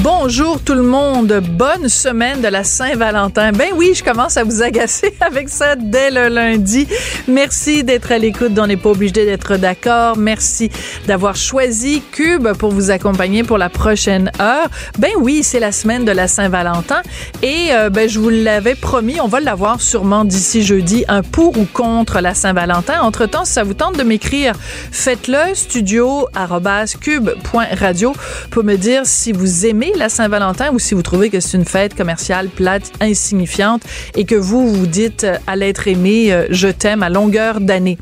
Bonjour tout le monde, bonne semaine de la Saint-Valentin. Ben oui, je commence à vous agacer avec ça dès le lundi. Merci d'être à l'écoute, on n'est pas obligé d'être d'accord. Merci d'avoir choisi Cube pour vous accompagner pour la prochaine heure. Ben oui, c'est la semaine de la Saint-Valentin et euh, ben je vous l'avais promis, on va l'avoir sûrement d'ici jeudi, un pour ou contre la Saint-Valentin. Entre-temps, si ça vous tente de m'écrire, faites-le studio@cube.radio pour me dire si vous aimez la Saint-Valentin ou si vous trouvez que c'est une fête commerciale plate, insignifiante et que vous vous dites euh, à l'être aimé, euh, je t'aime à longueur d'année.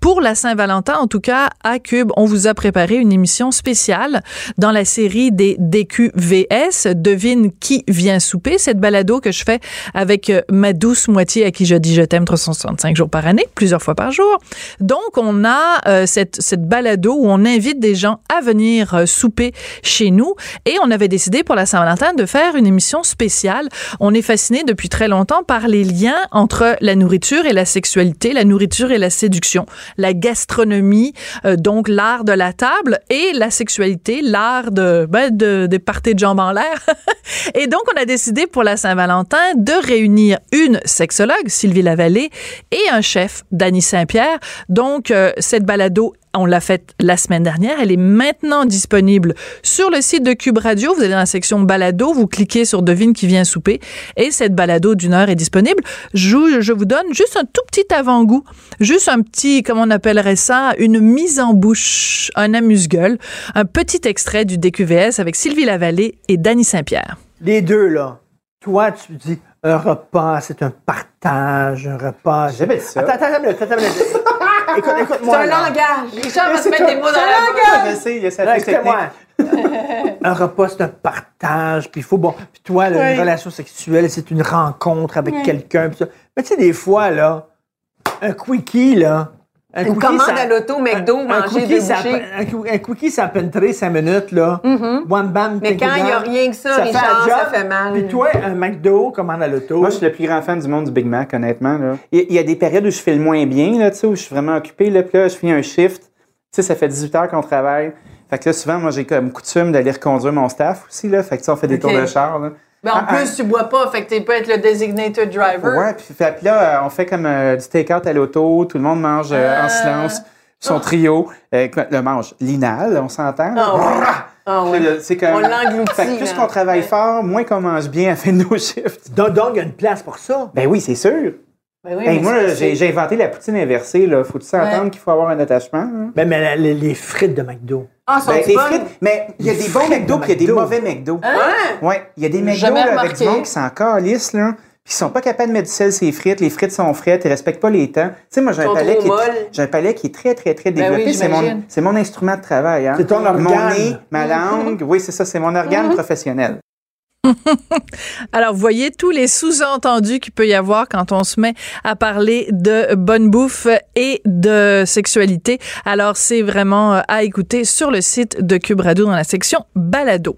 Pour la Saint-Valentin, en tout cas, à Cube, on vous a préparé une émission spéciale dans la série des DQVS. Devine qui vient souper. Cette balado que je fais avec euh, ma douce moitié à qui je dis je t'aime 365 jours par année, plusieurs fois par jour. Donc, on a cette balado où on invite des gens à venir souper chez nous et on avait décidé pour la Saint-Valentin de faire une émission spéciale. On est fasciné depuis très longtemps par les liens entre la nourriture et la sexualité, la nourriture et la séduction, la gastronomie, euh, donc l'art de la table, et la sexualité, l'art de, ben, de, de parties de jambes en l'air. et donc, on a décidé pour la Saint-Valentin de réunir une sexologue, Sylvie Lavallée, et un chef, Danny Saint-Pierre. Donc, euh, cette balado on l'a faite la semaine dernière. Elle est maintenant disponible sur le site de Cube Radio. Vous allez dans la section balado, vous cliquez sur Devine qui vient souper et cette balado d'une heure est disponible. Je, je vous donne juste un tout petit avant-goût, juste un petit, comment on appellerait ça, une mise en bouche, un amuse-gueule, un petit extrait du DQVS avec Sylvie Lavallée et Danny Saint-Pierre. Les deux, là. Toi, tu dis un repas, c'est un partage, un repas. J'aimais ça. Attends, attends, attends, attends, attends. Écoute, écoute-moi. C'est un là. langage. Les gens vont se mettre un- des mots dans c'est un la bouche. langage. Je sais, il y a technique. Excuse-moi. un repas, c'est un partage, puis il faut, bon, puis toi, là, une relation sexuelle, c'est une rencontre avec quelqu'un. Mais tu sais, des fois, là, un quickie, là. Un Une quickie, commande ça- à l'auto, McDo, un manger deux ça un, quickie, ça peut entrer cinq minutes, là. One bam, Mais quand il y a rien que ça, Richard, job. ça fait mal. Puis toi, un McDo, commande à l'auto. Moi, je suis le plus grand fan du monde du Big Mac, honnêtement. là. Il y- il y a des périodes où je fais le moins bien, là, tu sais, où je suis vraiment occupé. Là, puis là, je finis un shift. Tu sais, ça fait 18 heures qu'on travaille. Fait que là, souvent, moi, j'ai comme coutume d'aller reconduire mon staff aussi. Là. Fait que, tu sais, on fait des tours de char. Là. Mais en Ah, ah. plus, tu bois pas, fait que tu peux être le designated driver. Ouais, puis, fait- puis là, euh, on fait comme euh, du take-out à l'auto. Tout le monde mange euh, en Ah. silence. Son trio. Euh, le mange linal, on s'entend. Ah ouais. Ah C'est comme... On l'engloutit, Fait que plus qu'on travaille fort, moins qu'on mange bien à la fin de nos shifts. Donc, donc, il y a une place pour ça. Ben oui, c'est sûr. Ben oui, Hey, mais moi, j'ai inventé la poutine inversée. Là. Faut-tu s'entendre Ouais. qu'il faut avoir un attachement? hein? Ben, mais la- les, les frites de McDo. Ah, sont Ben, bonnes? les frites, mais il y a des bons McDo de puis il y a des mauvais McDo. Hein? Ouais, il y a des McDo là, avec du monde qui s'en calissent, là. Puis ils sont pas capables de mettre du sel sur les frites. Les frites sont frites, ils respectent pas les temps. Tu sais, moi, j'ai un, palais qui est un palais qui est très, très, très Ben oui, développé. c'est, mon, c'est mon instrument de travail. Hein. C'est ton Mon organe. nez, ma langue. Oui, c'est ça, c'est mon organe Mhm. professionnel. Alors, vous voyez tous les sous-entendus qu'il peut y avoir quand on se met à parler de bonne bouffe et de sexualité. Alors, c'est vraiment euh, à écouter sur le site de Cube dans la section balado.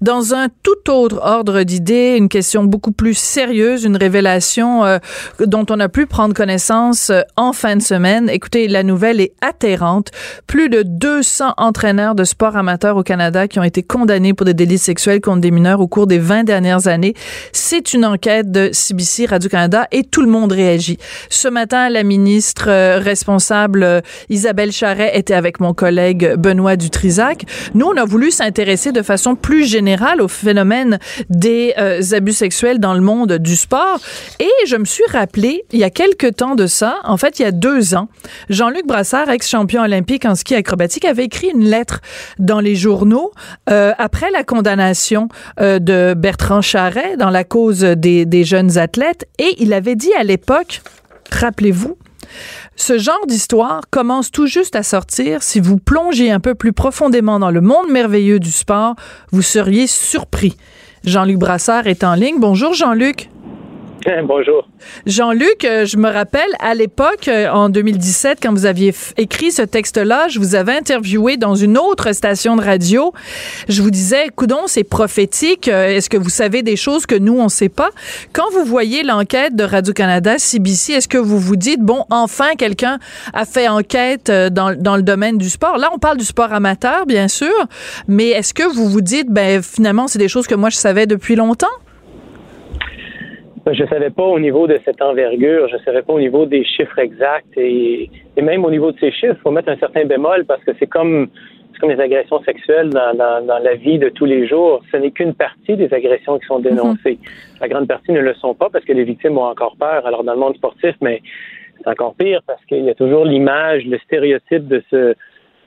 Dans un tout autre ordre d'idées, une question beaucoup plus sérieuse, une révélation euh, dont on a pu prendre connaissance euh, en fin de semaine. Écoutez, la nouvelle est atterrante. Plus de 200 entraîneurs de sport amateurs au Canada qui ont été condamnés pour des délits sexuels contre des mineurs au cours des 20 dernières années. C'est une enquête de CBC Radio-Canada et tout le monde réagit. Ce matin, la ministre euh, responsable euh, Isabelle Charret était avec mon collègue Benoît Dutrisac. Nous, on a voulu s'intéresser de façon plus générale au phénomène des euh, abus sexuels dans le monde du sport. Et je me suis rappelé, il y a quelques temps de ça, en fait, il y a deux ans, Jean-Luc Brassard, ex-champion olympique en ski acrobatique, avait écrit une lettre dans les journaux euh, après la condamnation euh, de Bertrand Charret dans la cause des, des jeunes athlètes. Et il avait dit à l'époque, rappelez-vous, ce genre d'histoire commence tout juste à sortir. Si vous plongez un peu plus profondément dans le monde merveilleux du sport, vous seriez surpris. Jean-Luc Brassard est en ligne. Bonjour Jean-Luc. Bonjour. Jean-Luc, euh, je me rappelle à l'époque, euh, en 2017, quand vous aviez écrit ce texte-là, je vous avais interviewé dans une autre station de radio. Je vous disais, coudon, c'est prophétique. Euh, est-ce que vous savez des choses que nous, on ne sait pas? Quand vous voyez l'enquête de Radio-Canada, CBC, est-ce que vous vous dites, bon, enfin, quelqu'un a fait enquête dans, dans le domaine du sport? Là, on parle du sport amateur, bien sûr, mais est-ce que vous vous dites, ben, finalement, c'est des choses que moi, je savais depuis longtemps? Je ne savais pas au niveau de cette envergure, je ne savais pas au niveau des chiffres exacts et, même au niveau de ces chiffres, il faut mettre un certain bémol parce que c'est comme c'est comme les agressions sexuelles dans, dans, la vie de tous les jours. Ce n'est qu'une partie des agressions qui sont dénoncées. Mhm. La grande partie ne le sont pas parce que les victimes ont encore peur. Alors dans le monde sportif, mais c'est encore pire parce qu'il y a toujours l'image, le stéréotype de ce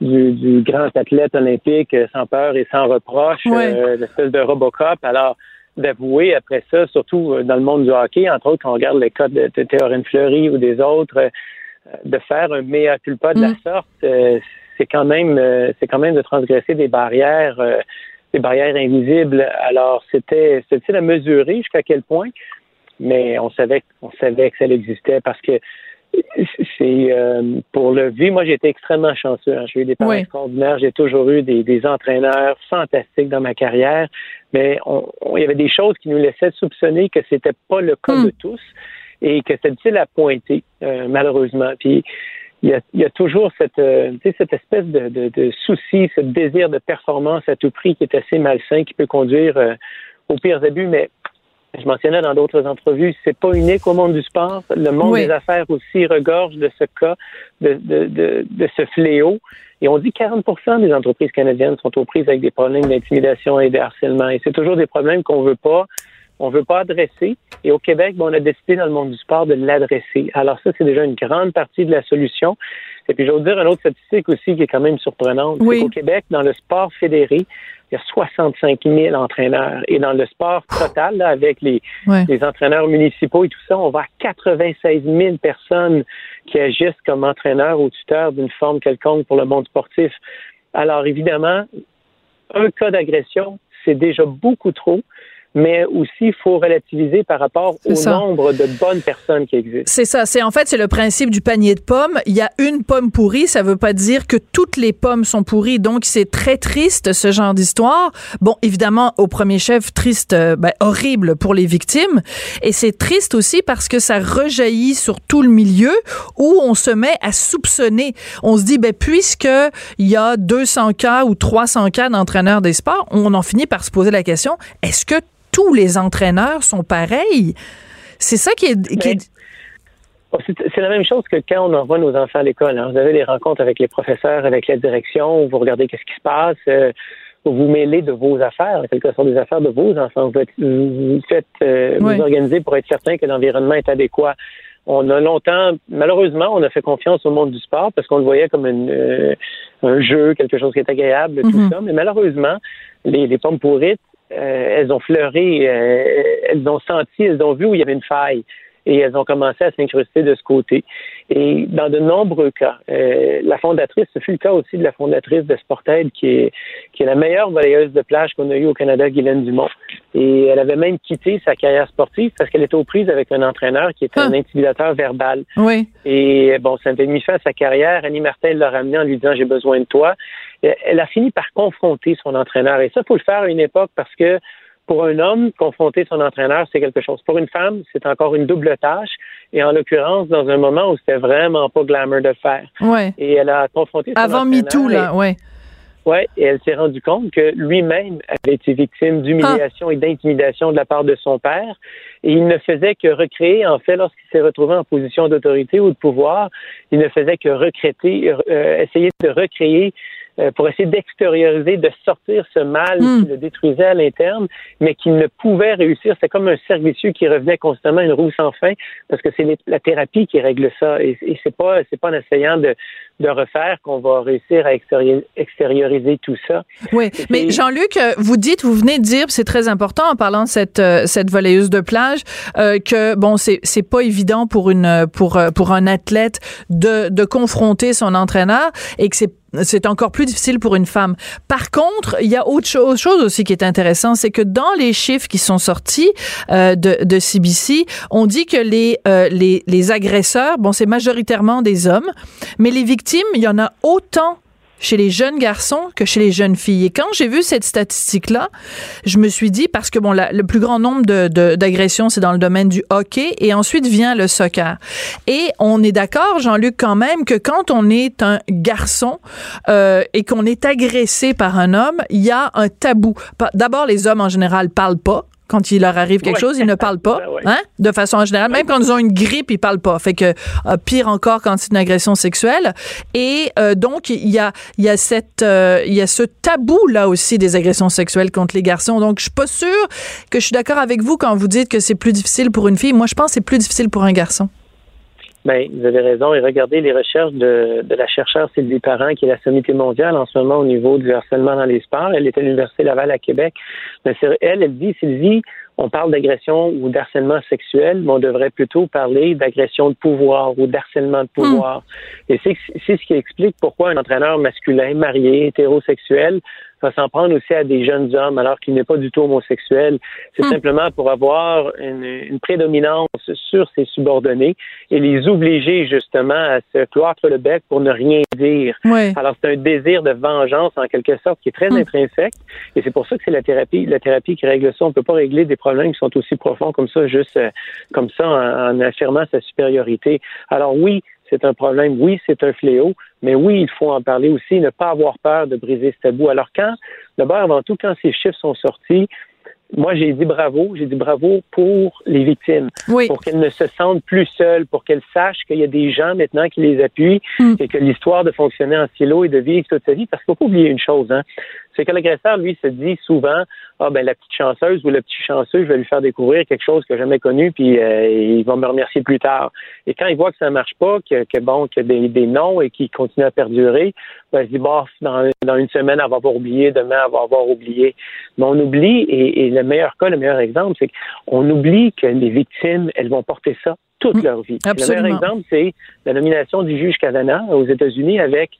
du, du, grand athlète olympique sans peur et sans reproche, euh, l'espèce de Robocop. Alors d'avouer après ça, surtout euh, dans le monde du hockey, entre autres quand on regarde les cas de, Théorène Fleury ou des autres, euh, de faire un mea culpa de la mm. sorte, euh, c'est quand même c'est quand même de transgresser des barrières des barrières invisibles. Alors c'était c'était à mesurer jusqu'à quel point, mais on savait on savait que ça existait parce que c'est pour le vie. Moi, j'ai été extrêmement chanceux. Hein. J'ai eu des parents extraordinaires. J'ai toujours eu des, des, entraîneurs fantastiques dans ma carrière mais il y avait des choses qui nous laissaient soupçonner que c'était pas le cas de hmm. tous et que c'était difficile à pointer, euh, malheureusement. Puis il y a, il y a toujours cette, euh, cette espèce de, de, de, souci, ce désir de performance à tout prix qui est assez malsain, qui peut conduire euh, aux pires abus. Mais je mentionnais dans d'autres entrevues, c'est pas unique au monde du sport. Le monde des affaires aussi regorge de ce cas, de, de, de, de ce fléau. Et on dit 40% des entreprises canadiennes sont aux prises avec des problèmes d'intimidation et de harcèlement. Et c'est toujours des problèmes qu'on veut pas, on veut pas adresser. Et au Québec, on a décidé dans le monde du sport de l'adresser. Alors ça, c'est déjà une grande partie de la solution. Et puis, je vais vous dire une autre statistique aussi qui est quand même surprenante. Oui. Au Québec, dans le sport fédéré, il y a 65 000 entraîneurs. Et dans le sport total, avec les, les entraîneurs municipaux et tout ça, on va à 96 000 personnes qui agissent comme entraîneurs ou tuteurs d'une forme quelconque pour le monde sportif. Alors, évidemment, un cas d'agression, c'est déjà beaucoup trop mais aussi il faut relativiser par rapport au nombre de bonnes personnes qui existent. C'est ça. C'est en fait c'est le principe du panier de pommes. Il y a une pomme pourrie, ça veut pas dire que toutes les pommes sont pourries. Donc c'est très triste ce genre d'histoire. Bon, évidemment au premier chef triste, euh, ben, horrible pour les victimes, et c'est triste aussi parce que ça rejaillit sur tout le milieu où on se met à soupçonner. On se dit ben puisque il y a 200 cas ou 300 cas d'entraîneurs des sports, on en finit par se poser la question est-ce que tous les entraîneurs sont pareils. C'est ça qui est. Oh, c'est la même chose que quand on envoie nos enfants à l'école. Hein. Vous avez des rencontres avec les professeurs, avec la direction, vous regardez qu'est-ce qui se passe, euh, vous vous mêlez de vos affaires, quelque sorte des affaires de vos enfants. Vous, faites, euh, vous organisez pour être certain que l'environnement est adéquat. On a longtemps, malheureusement, on a fait confiance au monde du sport parce qu'on le voyait comme euh, un jeu, quelque chose qui est agréable, tout mm-hmm. ça. Mais malheureusement, les, les pommes pourrites, elles ont fleuré, euh, elles ont senti, elles ont vu où il y avait une faille et elles ont commencé à s'incruster de ce côté. Et dans de nombreux cas, euh, la fondatrice, ce fut le cas aussi de la fondatrice de Sportaid, qui est, qui est la meilleure volleyeuse de plage qu'on a eue au Canada, Guylaine Dumont. Et elle avait même quitté sa carrière sportive parce qu'elle était aux prises avec un entraîneur qui était un ah. intimidateur verbal. Oui. Et bon, ça avait mis fin à sa carrière. Annie Martin l'a ramené en lui disant j'ai besoin de toi elle a fini par confronter son entraîneur. Et ça, il faut le faire à une époque parce que pour un homme, confronter son entraîneur, c'est quelque chose. Pour une femme, c'est encore une double tâche. Et en l'occurrence, dans un moment où c'était vraiment pas glamour de le faire. Ouais. Et elle a confronté son Avant MeToo, là, ouais. Oui, et elle s'est rendue compte que lui-même avait été victime d'humiliation ah. et d'intimidation de la part de son père. Et il ne faisait que recréer, en fait, lorsqu'il s'est retrouvé en position d'autorité ou de pouvoir, il ne faisait que recréer, euh, essayer de recréer euh, pour essayer d'extérioriser, de sortir ce mal hmm. qui le détruisait à l'interne, mais qui ne pouvait réussir. C'est comme un servicieux qui revenait constamment, une roue sans fin, parce que c'est la thérapie qui règle ça. Et, et c'est pas, c'est pas en essayant de, de refaire qu'on va réussir à extérioriser, tout ça. Oui, mais Jean-Luc, euh, vous dites, vous venez de dire, c'est très important en parlant de cette euh, cette volleyeuse de plage, euh, que bon, c'est c'est pas évident pour une pour pour un athlète de de confronter son entraîneur et que c'est c'est encore plus difficile pour une femme. Par contre, il y a autre chose, aussi qui est intéressant, c'est que dans les chiffres qui sont sortis euh, de, de CBC, on dit que les, euh, les, les agresseurs, bon, c'est majoritairement des hommes, mais les victimes, il y en a autant chez les jeunes garçons que chez les jeunes filles. Et quand j'ai vu cette statistique-là, je me suis dit, parce que bon, le plus grand nombre d'agressions, c'est dans le domaine du hockey, et ensuite vient le soccer. Et on est d'accord, Jean-Luc, quand même, que quand on est un garçon euh, et qu'on est agressé par un homme, il y a un tabou. D'abord, les hommes en général parlent pas quand il leur arrive quelque chose, ils ne parlent pas, ben hein, de façon générale. Même quand ils ont une grippe, ils parlent pas. Fait que euh, pire encore quand c'est une agression sexuelle. Et euh, donc il y a il y a cette euh, il y a ce tabou là aussi des agressions sexuelles contre les garçons. Donc je suis pas sûre que je suis d'accord avec vous quand vous dites que c'est plus difficile pour une fille. Moi je pense que c'est plus difficile pour un garçon. Ben, vous avez raison. Et regardez les recherches de, de la chercheure Sylvie Parent, qui est la sommité mondiale en ce moment au niveau du harcèlement dans les sports. Elle est à l'Université Laval à Québec. Mais elle, elle dit, Sylvie, on parle d'agression ou d'harcèlement sexuel, mais on devrait plutôt parler d'agression de pouvoir ou d'harcèlement de pouvoir. Hmm. Et c'est ce qui explique pourquoi un entraîneur masculin, marié, hétérosexuel, va s'en prendre aussi à des jeunes hommes alors qu'il n'est pas du tout homosexuel. C'est hmm. simplement pour avoir une, une, prédominance sur ses subordonnés et les obliger justement à se cloître le bec pour ne rien dire. Alors c'est un désir de vengeance en quelque sorte qui est très hmm. intrinsèque et c'est pour ça que c'est la thérapie, la thérapie qui règle ça. On peut pas régler des problèmes qui sont aussi profonds comme ça juste euh, comme ça en, en affirmant sa supériorité. Alors oui, c'est un problème, oui, c'est un fléau, mais oui, il faut en parler aussi, ne pas avoir peur de briser ce tabou. Alors quand, d'abord, avant tout, quand ces chiffres sont sortis, moi, j'ai dit bravo, j'ai dit bravo pour les victimes, pour qu'elles ne se sentent plus seules, pour qu'elles sachent qu'il y a des gens maintenant qui les appuient hmm. et que l'histoire de fonctionner en silo et de vivre toute sa vie, parce qu'il faut pas oublier une chose, hein, c'est que l'agresseur, lui, se dit souvent, ah ben la petite chanceuse ou le petit chanceux, je vais lui faire découvrir quelque chose que j'ai jamais connu, puis euh, il va me remercier plus tard. Et quand il voit que ça marche pas, que, que bon, qu'il y a des, des noms et qu'il continue à perdurer, ben, il se dit, bon, dans, dans, une semaine, elle va avoir oublié, demain, elle va avoir oublié. Mais on oublie, et, et le meilleur cas, le meilleur exemple, c'est qu'on oublie que les victimes, elles vont porter ça toute mmh. leur vie. Le meilleur exemple, c'est la nomination du juge Kavanaugh aux États-Unis avec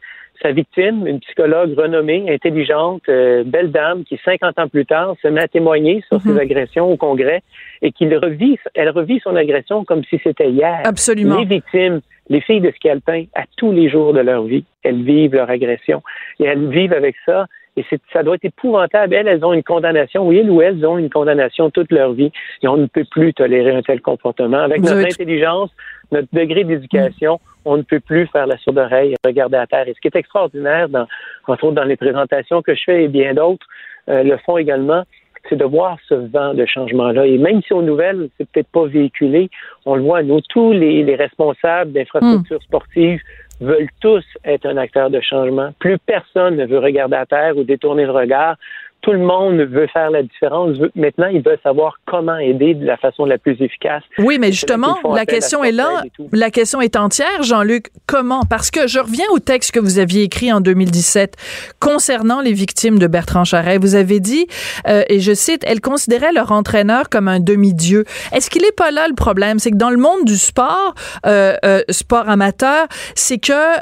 sa victime, une psychologue renommée, intelligente, euh, belle dame, qui 50 ans plus tard se met à témoigner sur ses mhm. agressions au Congrès et qu'il revit, elle revit son agression comme si c'était hier. Absolument. Les victimes, les filles de Scalpin, à tous les jours de leur vie, elles vivent leur agression et elles vivent avec ça et ça doit être épouvantable. Elles, elles ont une condamnation. Oui, elles ou elles ont une condamnation toute leur vie. Et on ne peut plus tolérer un tel comportement. Avec notre intelligence, notre degré d'éducation, on ne peut plus faire la sourde oreille et regarder à terre. Et ce qui est extraordinaire, dans, entre autres dans les présentations que je fais et bien d'autres euh, le font également, c'est de voir ce vent de changement-là. Et même si aux nouvelles, c'est peut-être pas véhiculé, on le voit, nous, tous les, les responsables d'infrastructures hmm. sportives veulent tous être un acteur de changement. Plus personne ne veut regarder à terre ou détourner le regard tout le monde veut faire la différence. Maintenant, ils veulent savoir comment aider de la façon la plus efficace. Oui, mais justement, la question est là. La question est entière, Jean-Luc. Comment? Parce que je reviens au texte que vous aviez écrit en 2017 concernant les victimes de Bertrand Charret. Vous avez dit, euh, et je cite, elles considéraient leur entraîneur comme un demi-dieu. Est-ce qu'il n'est pas là le problème? C'est que dans le monde du sport, euh, euh, sport amateur, c'est que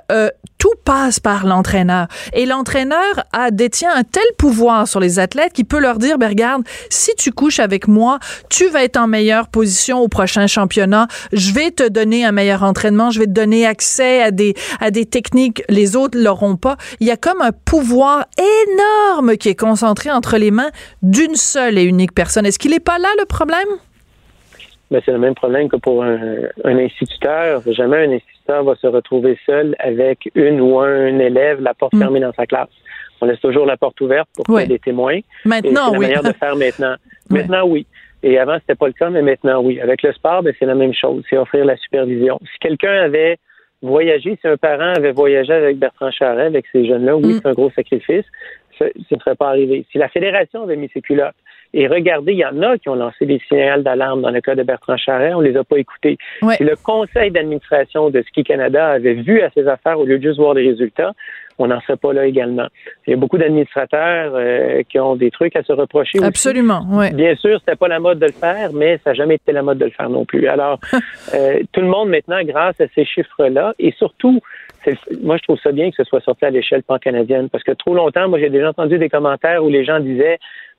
tout passe par l'entraîneur. Et l'entraîneur a détient un tel pouvoir sur les athlètes qu'il peut leur dire, ben regarde, si tu couches avec moi, tu vas être en meilleure position au prochain championnat. Je vais te donner un meilleur entraînement. Je vais te donner accès à des, à des techniques. Les autres l'auront pas. Il y a comme un pouvoir énorme qui est concentré entre les mains d'une seule et unique personne. Est-ce qu'il n'est pas là le problème? Ben, c'est le même problème que pour un, un instituteur. Jamais un instituteur va se retrouver seul avec une ou un élève, la porte mm. fermée dans sa classe. On laisse toujours la porte ouverte pour ait des témoins. Maintenant, c'est la manière de faire maintenant. Maintenant, oui. Et avant, c'était pas le cas, mais maintenant, oui. Avec le sport, ben, c'est la même chose. C'est offrir la supervision. Si quelqu'un avait voyagé, si un parent avait voyagé avec Bertrand Charret, avec ces jeunes-là, oui, mm. c'est un gros sacrifice. Ça ne serait pas arrivé. Si la fédération avait mis ses culottes, Et regardez, il y en a qui ont lancé des signaux d'alarme dans le cas de Bertrand Charret, on les a pas écoutés. Ouais. Si le conseil d'administration de Ski Canada avait vu à ses affaires au lieu de juste voir les résultats, on n'en serait pas là également. Il y a beaucoup d'administrateurs euh, qui ont des trucs à se reprocher. Absolument, ouais. Bien sûr, c'était pas la mode de le faire, mais ça n'a jamais été la mode de le faire non plus. Alors, euh, tout le monde maintenant, grâce à ces chiffres-là, et surtout, moi je trouve ça bien que ce soit sorti à l'échelle pan-canadienne, parce que trop longtemps, moi j'ai déjà entendu des commentaires où les gens disaient,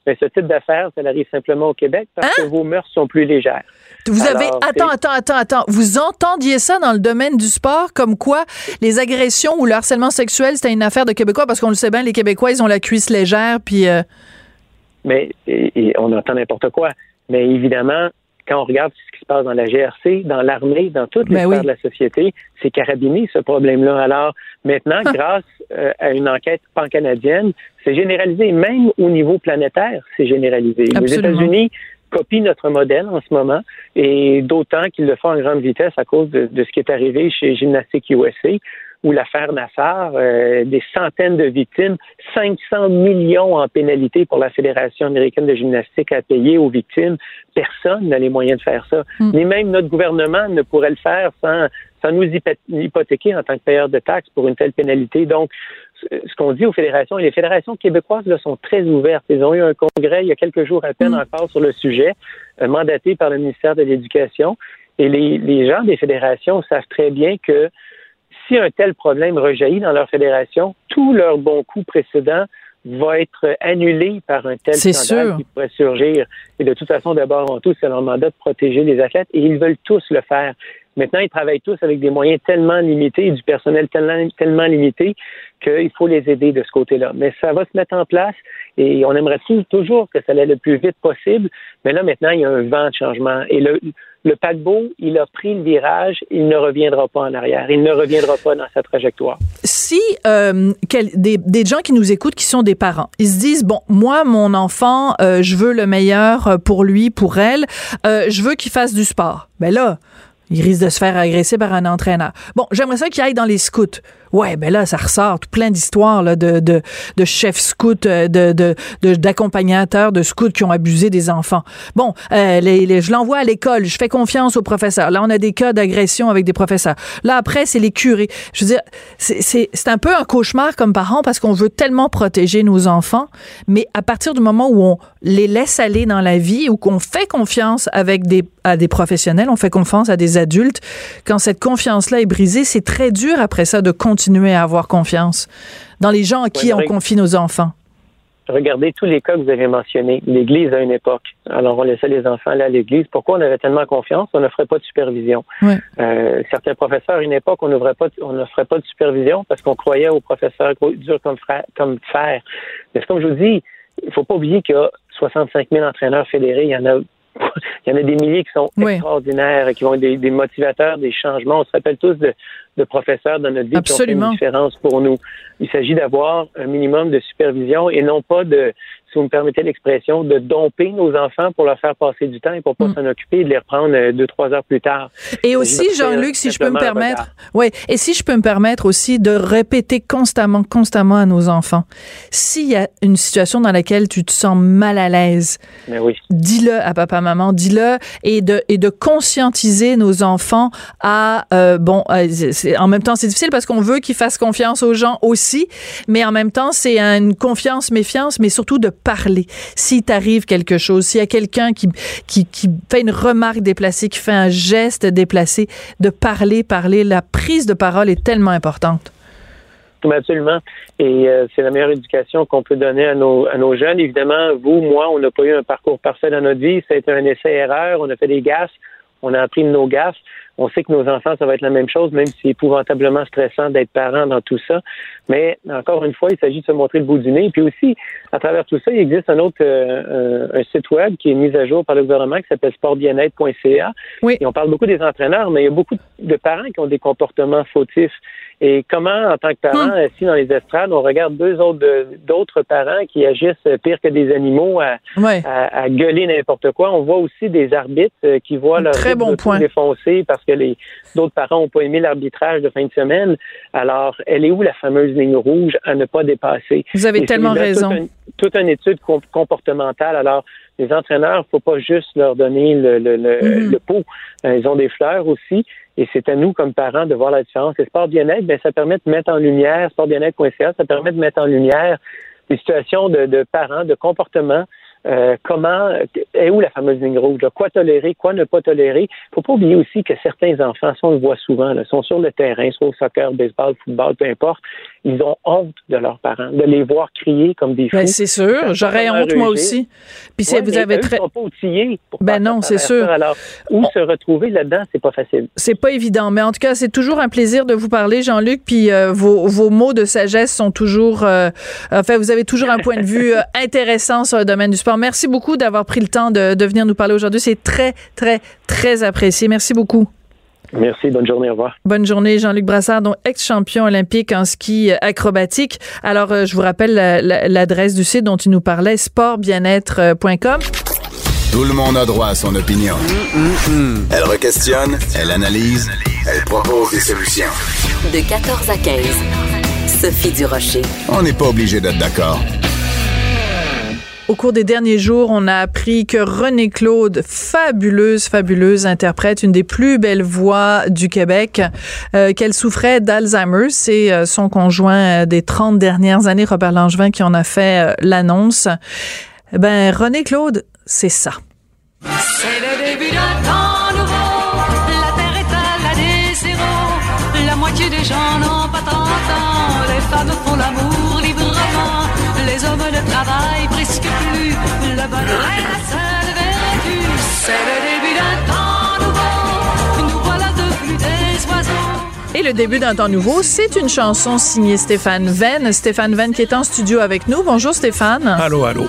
mais ce type d'affaires, ça arrive simplement au Québec parce que vos mœurs sont plus légères. Vous avez attends attends attends attends vous entendiez ça dans le domaine du sport comme quoi les agressions ou le harcèlement sexuel c'était une affaire de Québécois parce qu'on le sait bien les Québécois ils ont la cuisse légère puis euh, mais et- et on entend n'importe quoi. Mais évidemment, quand on regarde ce qui se passe dans la GRC, dans l'armée, dans toutes les Ben sphères oui. de la société, c'est carabiné ce problème-là. Alors maintenant, grâce euh, à une enquête pan-canadienne, c'est généralisé, même au niveau planétaire, c'est généralisé. Les. États-Unis copient notre modèle en ce moment, et d'autant qu'ils le font en grande vitesse à cause de, de ce qui est arrivé chez Gymnastique USA, où l'affaire Nassar, euh, des centaines de victimes, 500 millions en pénalité pour la Fédération américaine de gymnastique à payer aux victimes. Personne n'a les moyens de faire ça. Mm. Ni même notre gouvernement ne pourrait le faire sans, sans nous hypo- hypothéquer en tant que payeur de taxes pour une telle pénalité. Donc, ce qu'on dit aux fédérations, et les fédérations québécoises là, sont très ouvertes. Ils ont eu un congrès il y a quelques jours à peine Mm. encore sur le sujet, euh, mandaté par le ministère de l'Éducation. Et les, les gens des fédérations savent très bien que si un tel problème rejaillit dans leur fédération, tout leur bon coup précédent va être annulé par un tel scandale sûr. qui pourrait surgir. Et de toute façon, d'abord en tout, c'est leur mandat de protéger les athlètes et ils veulent tous le faire. Maintenant, ils travaillent tous avec des moyens tellement limités et du personnel tellement, tellement limité qu'il faut les aider de ce côté-là. Mais ça va se mettre en place et on aimerait toujours que ça allait le plus vite possible. Mais là, maintenant, il y a un vent de changement. Et le, le paquebot, il a pris le virage, il ne reviendra pas en arrière. Il ne reviendra pas dans sa trajectoire. si euh, des, des gens qui nous écoutent qui sont des parents ils se disent bon moi mon enfant euh, je veux le meilleur pour lui pour elle euh, je veux qu'il fasse du sport ben là il risque de se faire agresser par un entraîneur. Bon, j'aimerais ça qu'il aille dans les scouts. Ouais, ben là, ça ressort plein d'histoires là, de, de, de chefs scouts, euh, de, de, de- d'accompagnateurs de scouts qui ont abusé des enfants. Bon, euh, les, les- je l'envoie à l'école, je fais confiance aux professeurs. Là, on a des cas d'agression avec des professeurs. Là, après, c'est les curés. Je veux dire, c'est, c'est, c'est un peu un cauchemar comme parents parce qu'on veut tellement protéger nos enfants, mais à partir du moment où on les laisse aller dans la vie ou qu'on fait confiance avec des, à des professionnels, on fait confiance à des adultes, quand cette confiance-là est brisée, c'est très dur après ça de continuer à avoir confiance dans les gens à qui on confie nos enfants. Regardez tous les cas que vous avez mentionnés. L'Église à une époque. Alors, on laissait les enfants aller à l'Église. Pourquoi on avait tellement confiance? On ne ferait pas de supervision. Euh, certains professeurs, à une époque, on n'ouvrait pas, on ne pas de supervision parce qu'on croyait aux professeurs durs comme, comme fer. Mais comme je vous dis, il faut pas oublier qu'il y a 65 000 entraîneurs fédérés. Il y en a, il y en a des milliers qui sont Oui. extraordinaires, qui vont être des, des motivateurs, des changements. On se rappelle tous de, de professeurs dans notre vie qui ont fait Absolument. une différence pour nous. Il s'agit d'avoir un minimum de supervision et non pas de, si vous me permettez l'expression, de domper nos enfants pour leur faire passer du temps et pour pas Mm. s'en occuper et de les reprendre euh, deux, trois heures plus tard. Et aussi, Jean-Luc, si je peux me permettre, ouais, et si je peux me permettre aussi de répéter constamment, constamment à nos enfants, s'il y a une situation dans laquelle tu te sens mal à l'aise, oui. dis-le à papa, maman, dis-le, et de et de conscientiser nos enfants à euh, bon, euh, en même temps c'est difficile parce qu'on veut qu'ils fassent confiance aux gens aussi, mais en même temps c'est une confiance, méfiance, mais surtout de parler. S'il t'arrive quelque chose, s'il y a quelqu'un qui, qui fait une remarque déplacée, qui fait un geste déplacé, de parler, parler. La prise de parole est tellement importante. Absolument. Et euh, c'est la meilleure éducation qu'on peut donner à nos, à nos jeunes. Évidemment, vous, moi, on n'a pas eu un parcours parfait dans notre vie. Ça a été un essai-erreur. On a fait des gaffes. On a appris de nos gaffes. On sait que nos enfants, ça va être la même chose, même si c'est épouvantablement stressant d'être parent dans tout ça. Mais encore une fois, il s'agit de se montrer le bout du nez. Puis aussi, à travers tout ça, il existe un autre euh, un, site web qui est mis à jour par le gouvernement qui s'appelle sportbienêtre.ca. Oui. Et on parle beaucoup des entraîneurs, mais il y a beaucoup de parents qui ont des comportements fautifs. Et comment, en tant que parent, assis dans les estrades, on regarde deux autres de- d'autres parents qui agissent pire que des animaux à, Ouais. à, à gueuler n'importe quoi. On voit aussi des arbitres euh, qui voient leur Très bon point. défoncer parce que les d'autres parents n'ont pas aimé l'arbitrage de fin de semaine. Alors, elle est où la fameuse ligne rouge à ne pas dépasser? Vous avez tellement raison. Toute, toute une étude comportementale. Alors, les entraîneurs, faut pas juste leur donner le, le, le, Mhm. le pot. Euh, Ils ont des fleurs aussi. Et c'est à nous, comme parents, de voir la différence. Et Sport Bien-être, ben, ça permet de mettre en lumière, sportbienêtre.ca, ça permet de mettre en lumière des situations de, de parents, de comportement, euh, comment est où la fameuse ligne rouge? là? Quoi tolérer, quoi ne pas tolérer? Il faut pas oublier aussi que certains enfants, ça on le voit souvent, là, sont sur le terrain, soit au soccer, baseball, football, peu importe, ils ont honte de leurs parents, de les voir crier comme des fous. Ben, c'est sûr, j'aurais honte moi aussi. Puis Ouais, vous avez très sont pas outillés pour Ben non, c'est sûr. ça. Alors, où se retrouver là-dedans, c'est pas facile. C'est pas évident, mais en tout cas, c'est toujours un plaisir de vous parler, Jean-Luc. Puis euh, vos, vos mots de sagesse sont toujours, euh, enfin, vous avez toujours un point de vue euh, intéressant sur le domaine du sport. Merci beaucoup d'avoir pris le temps de, de venir nous parler aujourd'hui. C'est très, très, très apprécié. Merci beaucoup. Merci, bonne journée, au revoir. Bonne journée, Jean-Luc Brassard, donc ex-champion olympique en ski euh, acrobatique. Alors, euh, je vous rappelle la- la- l'adresse du site dont tu nous parlais, sportbienêtre.com. Tout le monde a droit à son opinion. Elle requestionne, elle analyse, elle propose des solutions. De 14 à 15. Sophie Durocher. On n'est pas obligé d'être d'accord. Au cours des derniers jours, on a appris que René Claude, fabuleuse, fabuleuse interprète, une des plus belles voix du Québec, euh, qu'elle souffrait d'Alzheimer. C'est euh, son conjoint euh, des 30 dernières années, Robert Langevin, qui en a fait l'annonce. Ben, René Claude, c'est ça. C'est le début d'un temps nouveau. La terre est à zéro. La moitié des gens Les hommes ne travaillent presque plus. Le bonheur est la seule vertu. C'est le début d'un temps nouveau. Nous voilà devenus des oiseaux. Et le début d'un temps nouveau, c'est une chanson signée Stéphane Venn. Stéphane Venn qui est en studio avec nous. Bonjour Stéphane. Allô, allô.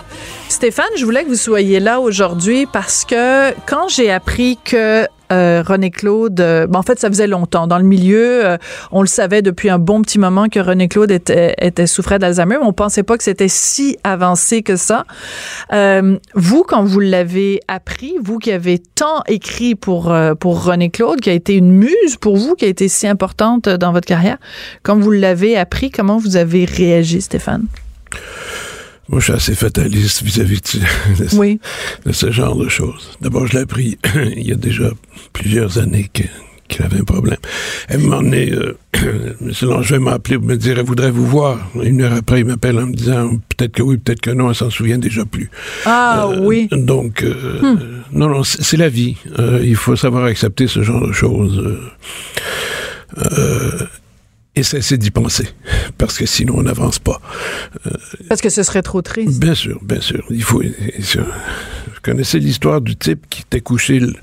Stéphane, je voulais que vous soyez là aujourd'hui parce que quand j'ai appris que euh, René Claude, euh, en fait, ça faisait longtemps. Dans le milieu, euh, on le savait depuis un bon petit moment que René Claude était, était souffrait d'Alzheimer, on pensait pas que c'était si avancé que ça. Euh, vous, quand vous l'avez appris, vous qui avez tant écrit pour euh, pour René Claude, qui a été une muse pour vous, qui a été si importante dans votre carrière, quand vous l'avez appris, comment vous avez réagi, Stéphane? Moi, je suis assez fataliste vis-à-vis de, de- Oui. de ce genre de choses. D'abord, je l'ai appris il y a déjà plusieurs années que- qu'il avait un problème. Un moment donné, euh, M. Langevin m'a appelé pour me dire « Elle voudrait vous voir ». Une heure après, il m'appelle en me disant « Peut-être que oui, peut-être que non, elle s'en souvient déjà plus Ah Euh, oui. Donc, euh, non, non, c'est c'est la vie. Euh, il faut savoir accepter ce genre de choses. Euh, euh, et cesser d'y penser, parce que sinon on n'avance pas. Parce que ce serait trop triste. Bien sûr, bien sûr. Il faut. Vous connaissez l'histoire du type qui était couché. le-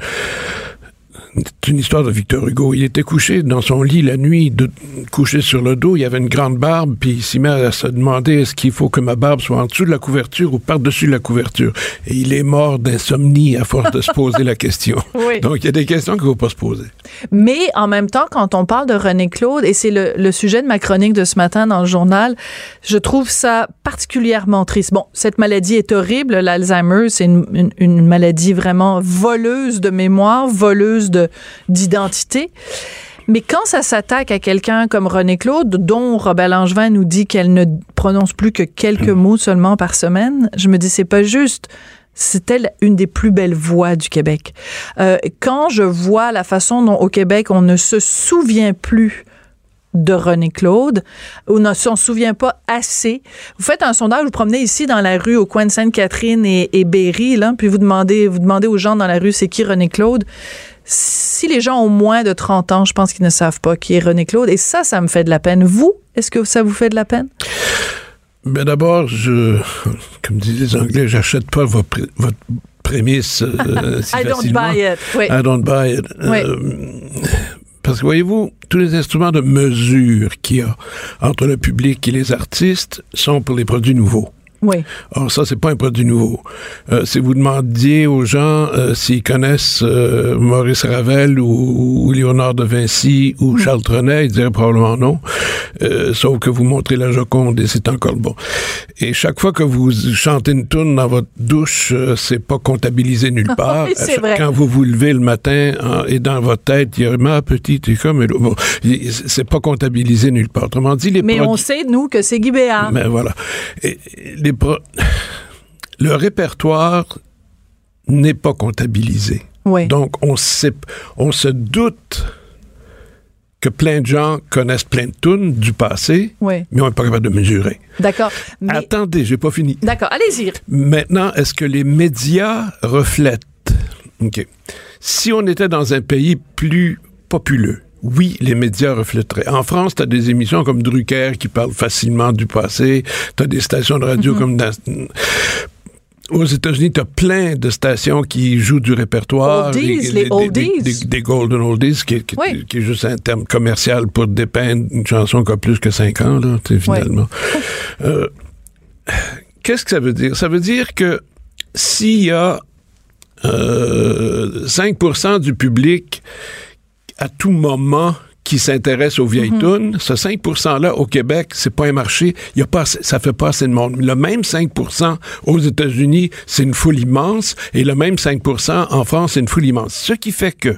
C'est une histoire de Victor Hugo. Il était couché dans son lit la nuit, de, couché sur le dos. Il avait une grande barbe, puis il s'y met à se demander est-ce qu'il faut que ma barbe soit en dessous de la couverture ou par-dessus la couverture? Et il est mort d'insomnie à force de se poser la question. Oui. Donc il y a des questions qu'il ne faut pas se poser. Mais en même temps, quand on parle de René Claude, et c'est le, le sujet de ma chronique de ce matin dans le journal, je trouve ça particulièrement triste. Bon, cette maladie est horrible, l'Alzheimer, c'est une, une- une maladie vraiment voleuse de mémoire, voleuse de d'identité. Mais quand ça s'attaque à quelqu'un comme René Claude, dont Robert Langevin nous dit qu'elle ne prononce plus que quelques mots seulement par semaine, je me dis c'est pas juste. C'est elle une des plus belles voix du Québec. Euh, quand je vois la façon dont au Québec on ne se souvient plus de René Claude, on ne s'en souvient pas assez. Vous faites un sondage, vous promenez ici dans la rue au coin de Sainte-Catherine et, et Berry, là, puis vous demandez, vous demandez aux gens dans la rue c'est qui René Claude? Si les gens ont moins de 30 ans, je pense qu'ils ne savent pas qui est René Claude. Et ça, ça me fait de la peine. Vous, est-ce que ça vous fait de la peine? Ben d'abord, je, comme disent les Anglais, j'achète pas votre, pré- votre prémisse euh, si I don't buy it. Oui. I don't buy it. Oui. Euh, parce que voyez-vous, tous les instruments de mesure qu'il y a entre le public et les artistes sont pour les produits nouveaux. Oui. Or, ça, c'est pas un produit nouveau. Euh, si vous demandiez aux gens euh, s'ils connaissent euh, Maurice Ravel ou, ou Léonard de Vinci ou Charles Trenet, ils diraient probablement non. Sauf que vous montrez la Joconde et c'est encore bon. Et chaque fois que vous chantez une tune dans votre douche, c'est pas comptabilisé nulle part. Oui, c'est vrai. Quand vous vous levez le matin et dans votre tête, il y a ma petite et comme bon, c'est pas comptabilisé nulle part. Autrement dit, les Mais on sait, nous, que c'est Guy Béard. mais voilà. Et- et pro- Le répertoire n'est pas comptabilisé. Oui. Donc, on, sait, on se doute que plein de gens connaissent plein de tunes du passé, Oui. mais on n'est pas capable de mesurer. D'accord. Mais... Attendez, j'ai pas fini. D'accord, allez-y. Maintenant, est-ce que les médias reflètent? OK. Si on était dans un pays plus populeux, oui, les médias reflèteraient. En France, tu as des émissions comme Drucker qui parlent facilement du passé. Tu as des stations de radio Mhm. comme... dans- aux États-Unis, tu as plein de stations qui jouent du répertoire. Oldies, les oldies. Des, des- des golden oldies, qui, qui- Oui. qui est juste un terme commercial pour dépeindre une chanson qui a plus que cinq ans, là, finalement. Euh, Qu'est-ce que ça veut dire? Ça veut dire que s'il y a euh, 5% du public à tout moment qui s'intéresse aux vieilles Mhm. tunes, ce 5 %-là au Québec, c'est pas un marché, il y a pas assez- ça fait pas assez de monde. Le même 5% aux États-Unis, c'est une foule immense, et le même 5% en France, c'est une foule immense. Ce qui fait que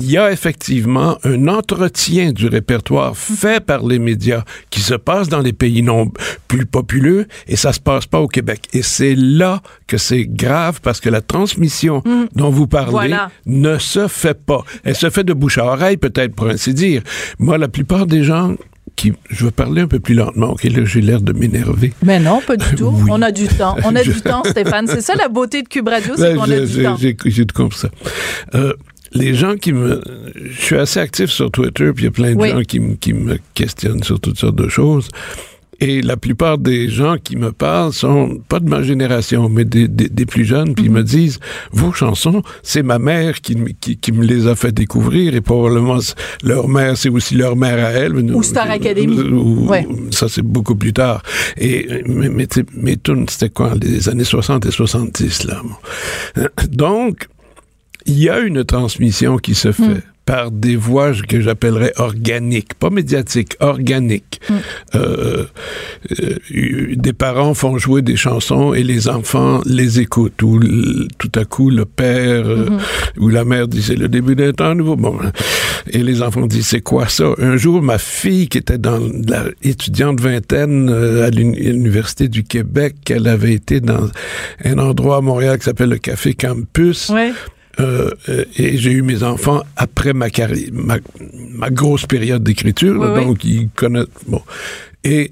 il y a effectivement un entretien du répertoire fait par les médias qui se passe dans les pays non plus populeux et ça se passe pas au Québec. Et c'est là que c'est grave parce que la transmission dont vous parlez Voilà. ne se fait pas. Elle se fait de bouche à oreille peut-être pour ainsi dire. Moi, la plupart des gens qui, je vais parler un peu plus lentement, ok, là j'ai l'air de m'énerver. Mais non, pas du tout. Oui. On a du temps. On a Je- du temps, Stéphane. C'est ça la beauté de Cube Radio, c'est Ben, qu'on a du temps. J'ai tout compris ça. Euh, les gens qui me... Je suis assez actif sur Twitter, puis il y a plein de Oui. gens qui, me- qui me questionnent sur toutes sortes de choses. Et la plupart des gens qui me parlent sont pas de ma génération, mais des, des- des plus jeunes, puis ils Mhm. me disent Vos chansons, c'est ma mère qui, me- qui, qui me les a fait découvrir, et probablement leur mère, c'est aussi leur mère à elle. Ou Star Academy. Ou- Ouais. Ça, c'est beaucoup plus tard. Et mais, mais, tu sais, mes tunes, c'était quoi Les années 60 et 70, là. bon. Donc, il y a une transmission qui se fait Hmm. par des voies que j'appellerais organiques, pas médiatiques, organiques. Hmm. Euh, euh, des parents font jouer des chansons et les enfants les écoutent. Ou tout à coup, le père euh, Hmm. ou la mère c'est le début d'un temps nouveau. Bon, et les enfants disent c'est quoi ça? Un jour, ma fille qui était dans la étudiante vingtaine euh, à l'uni- à l'université du Québec, elle avait été dans un endroit à Montréal qui s'appelle le Café Campus. Ouais. Euh, euh, et j'ai eu mes enfants après ma carrière, ma, ma grosse période d'écriture, Oui, là, oui. donc ils connaissent. Bon. Et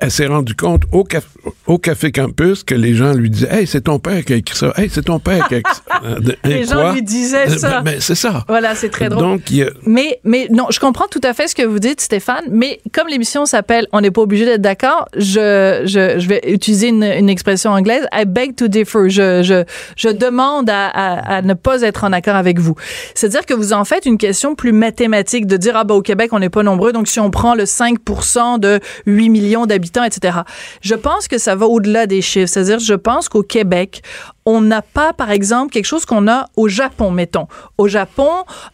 elle s'est rendue compte au, caf- au Café Campus que les gens lui disaient Hey, c'est ton père qui a écrit ça. Hey, c'est ton père qui a écrit ça. Euh, Les gens lui disaient Euh, ça. ben, ben, c'est ça. Voilà, c'est très drôle. Donc, a- Mais, mais non, je comprends tout à fait ce que vous dites, Stéphane, mais comme l'émission s'appelle On n'est pas obligé d'être d'accord, je, je, je vais utiliser une, une expression anglaise, I beg to differ. Je, je, je demande à, à, à ne pas être en accord avec vous. C'est-à-dire que vous en faites une question plus mathématique, de dire, ah ben au Québec, on n'est pas nombreux, donc si on prend le 5 de 8 millions d'habitants, etc. Je pense que ça va au-delà des chiffres. C'est-à-dire, je pense qu'au Québec, on n'a pas, par exemple, quelque chose qu'on a au Japon, mettons. Au Japon,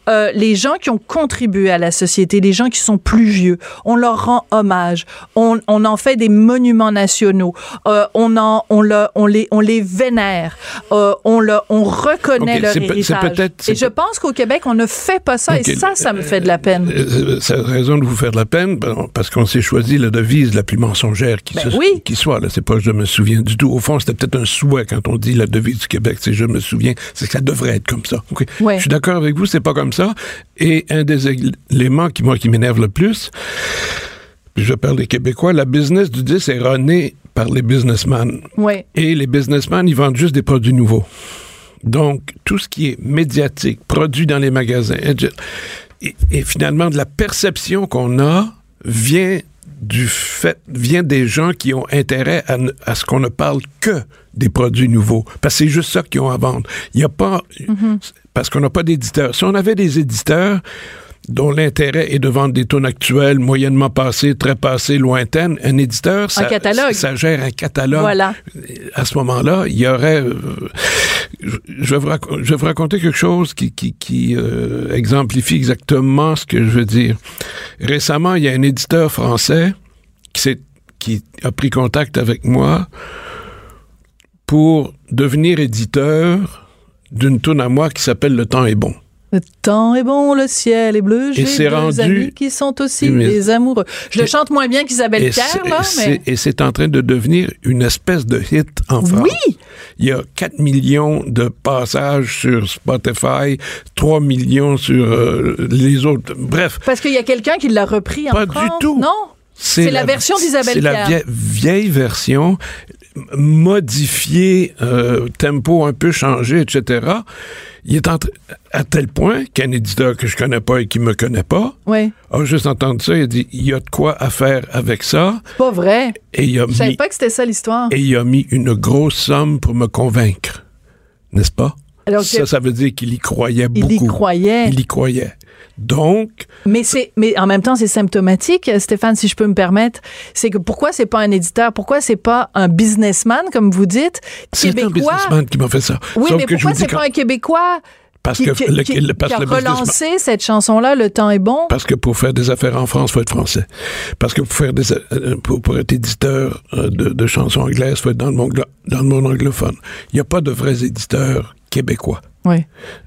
euh, les gens qui ont contribué à la société, les gens qui sont plus vieux, on leur rend hommage. On, on en fait des monuments nationaux. Euh, on, en, on, le- on, les, on les vénère. Euh, on, le, on reconnaît Ok, leur c'est peut- c'est héritage. Et je pense qu'au Québec, on ne fait pas ça. Et ça, ça me fait de la peine. Ça a raison de vous faire de la peine, ben, parce qu'on s'est choisi la devise la plus mensongère qui, Ben se- oui. qui soit. Là, c'est pas je me souviens du tout. Au fond, c'était peut-être un souhait quand on dit la devise du Québec, c'est je me souviens. C'est que ça devrait être comme ça. Ok? Ouais. Je suis d'accord avec vous, c'est pas comme ça. Et un des éléments qui moi qui m'énerve le plus, puis je parle des Québécois, la business du 10 est runnée par les businessmen. Et les businessmen, ils vendent juste des produits nouveaux. Donc, tout ce qui est médiatique, produit dans les magasins, et, et finalement, de la perception qu'on a vient du fait, vient des gens qui ont intérêt à, ce qu'on ne parle que des produits nouveaux. Parce que c'est juste ça qu'ils ont à vendre. Il n'y a pas, parce qu'on n'a pas d'éditeurs. Si on avait des éditeurs, dont l'intérêt est de vendre des tunes actuelles, moyennement passées, très passées, lointaines, un éditeur, ça, catalogue. ça gère un catalogue. Voilà. À ce moment-là, il y aurait... euh, je, vais vous raconter quelque chose qui, euh, exemplifie exactement ce que je veux dire. Récemment, il y a un éditeur français qui, a pris contact avec moi pour devenir éditeur d'une tune à moi qui s'appelle Le temps est bon. Le temps est bon, le ciel est bleu. J'ai rendu- amis qui sont aussi Mais- des amoureux. Je le chante moins bien qu'Isabelle Pierre, là, mais... et c'est en train de devenir une espèce de hit en France. Oui! Il y a 4 millions de passages sur Spotify, 3 millions sur euh, les autres. Bref, Parce qu'il y a quelqu'un qui l'a repris en Pas du tout. Non? C'est la version d'Isabelle C'est la Pierre. vieille, vieille version, m- modifiée, euh, tempo un peu changé, etc. Il est à tel point qu'un éditeur que je connais pas et qui me connaît pas a juste entendu ça. Il a dit il y a de quoi à faire avec ça. Pas vrai. Et il a Je savais mis, pas que c'était ça l'histoire. et il a mis une grosse somme pour me convaincre. N'est-ce pas? Alors ça, ça veut dire qu'il y croyait Il beaucoup. y croyait. Il y croyait. Donc, Mais c'est, mais en même temps, c'est symptomatique, Stéphane, si je peux me permettre. C'est que pourquoi c'est pas un éditeur? Pourquoi c'est pas un businessman, comme vous dites, c'est un businessman qui m'a fait ça. Oui, Sauf mais que pourquoi c'est pas un Québécois Parce qui, que qui- le- qui- le- parce qui a le relancé cette chanson-là, Le temps est bon? Parce que pour faire des affaires en France, faut être français. Parce que pour faire des euh, pour, pour être éditeur euh, de, de chansons anglaises, faut être dans le monde dans le monde anglophone. Il n'y a pas de vrais éditeurs québécois. Oui.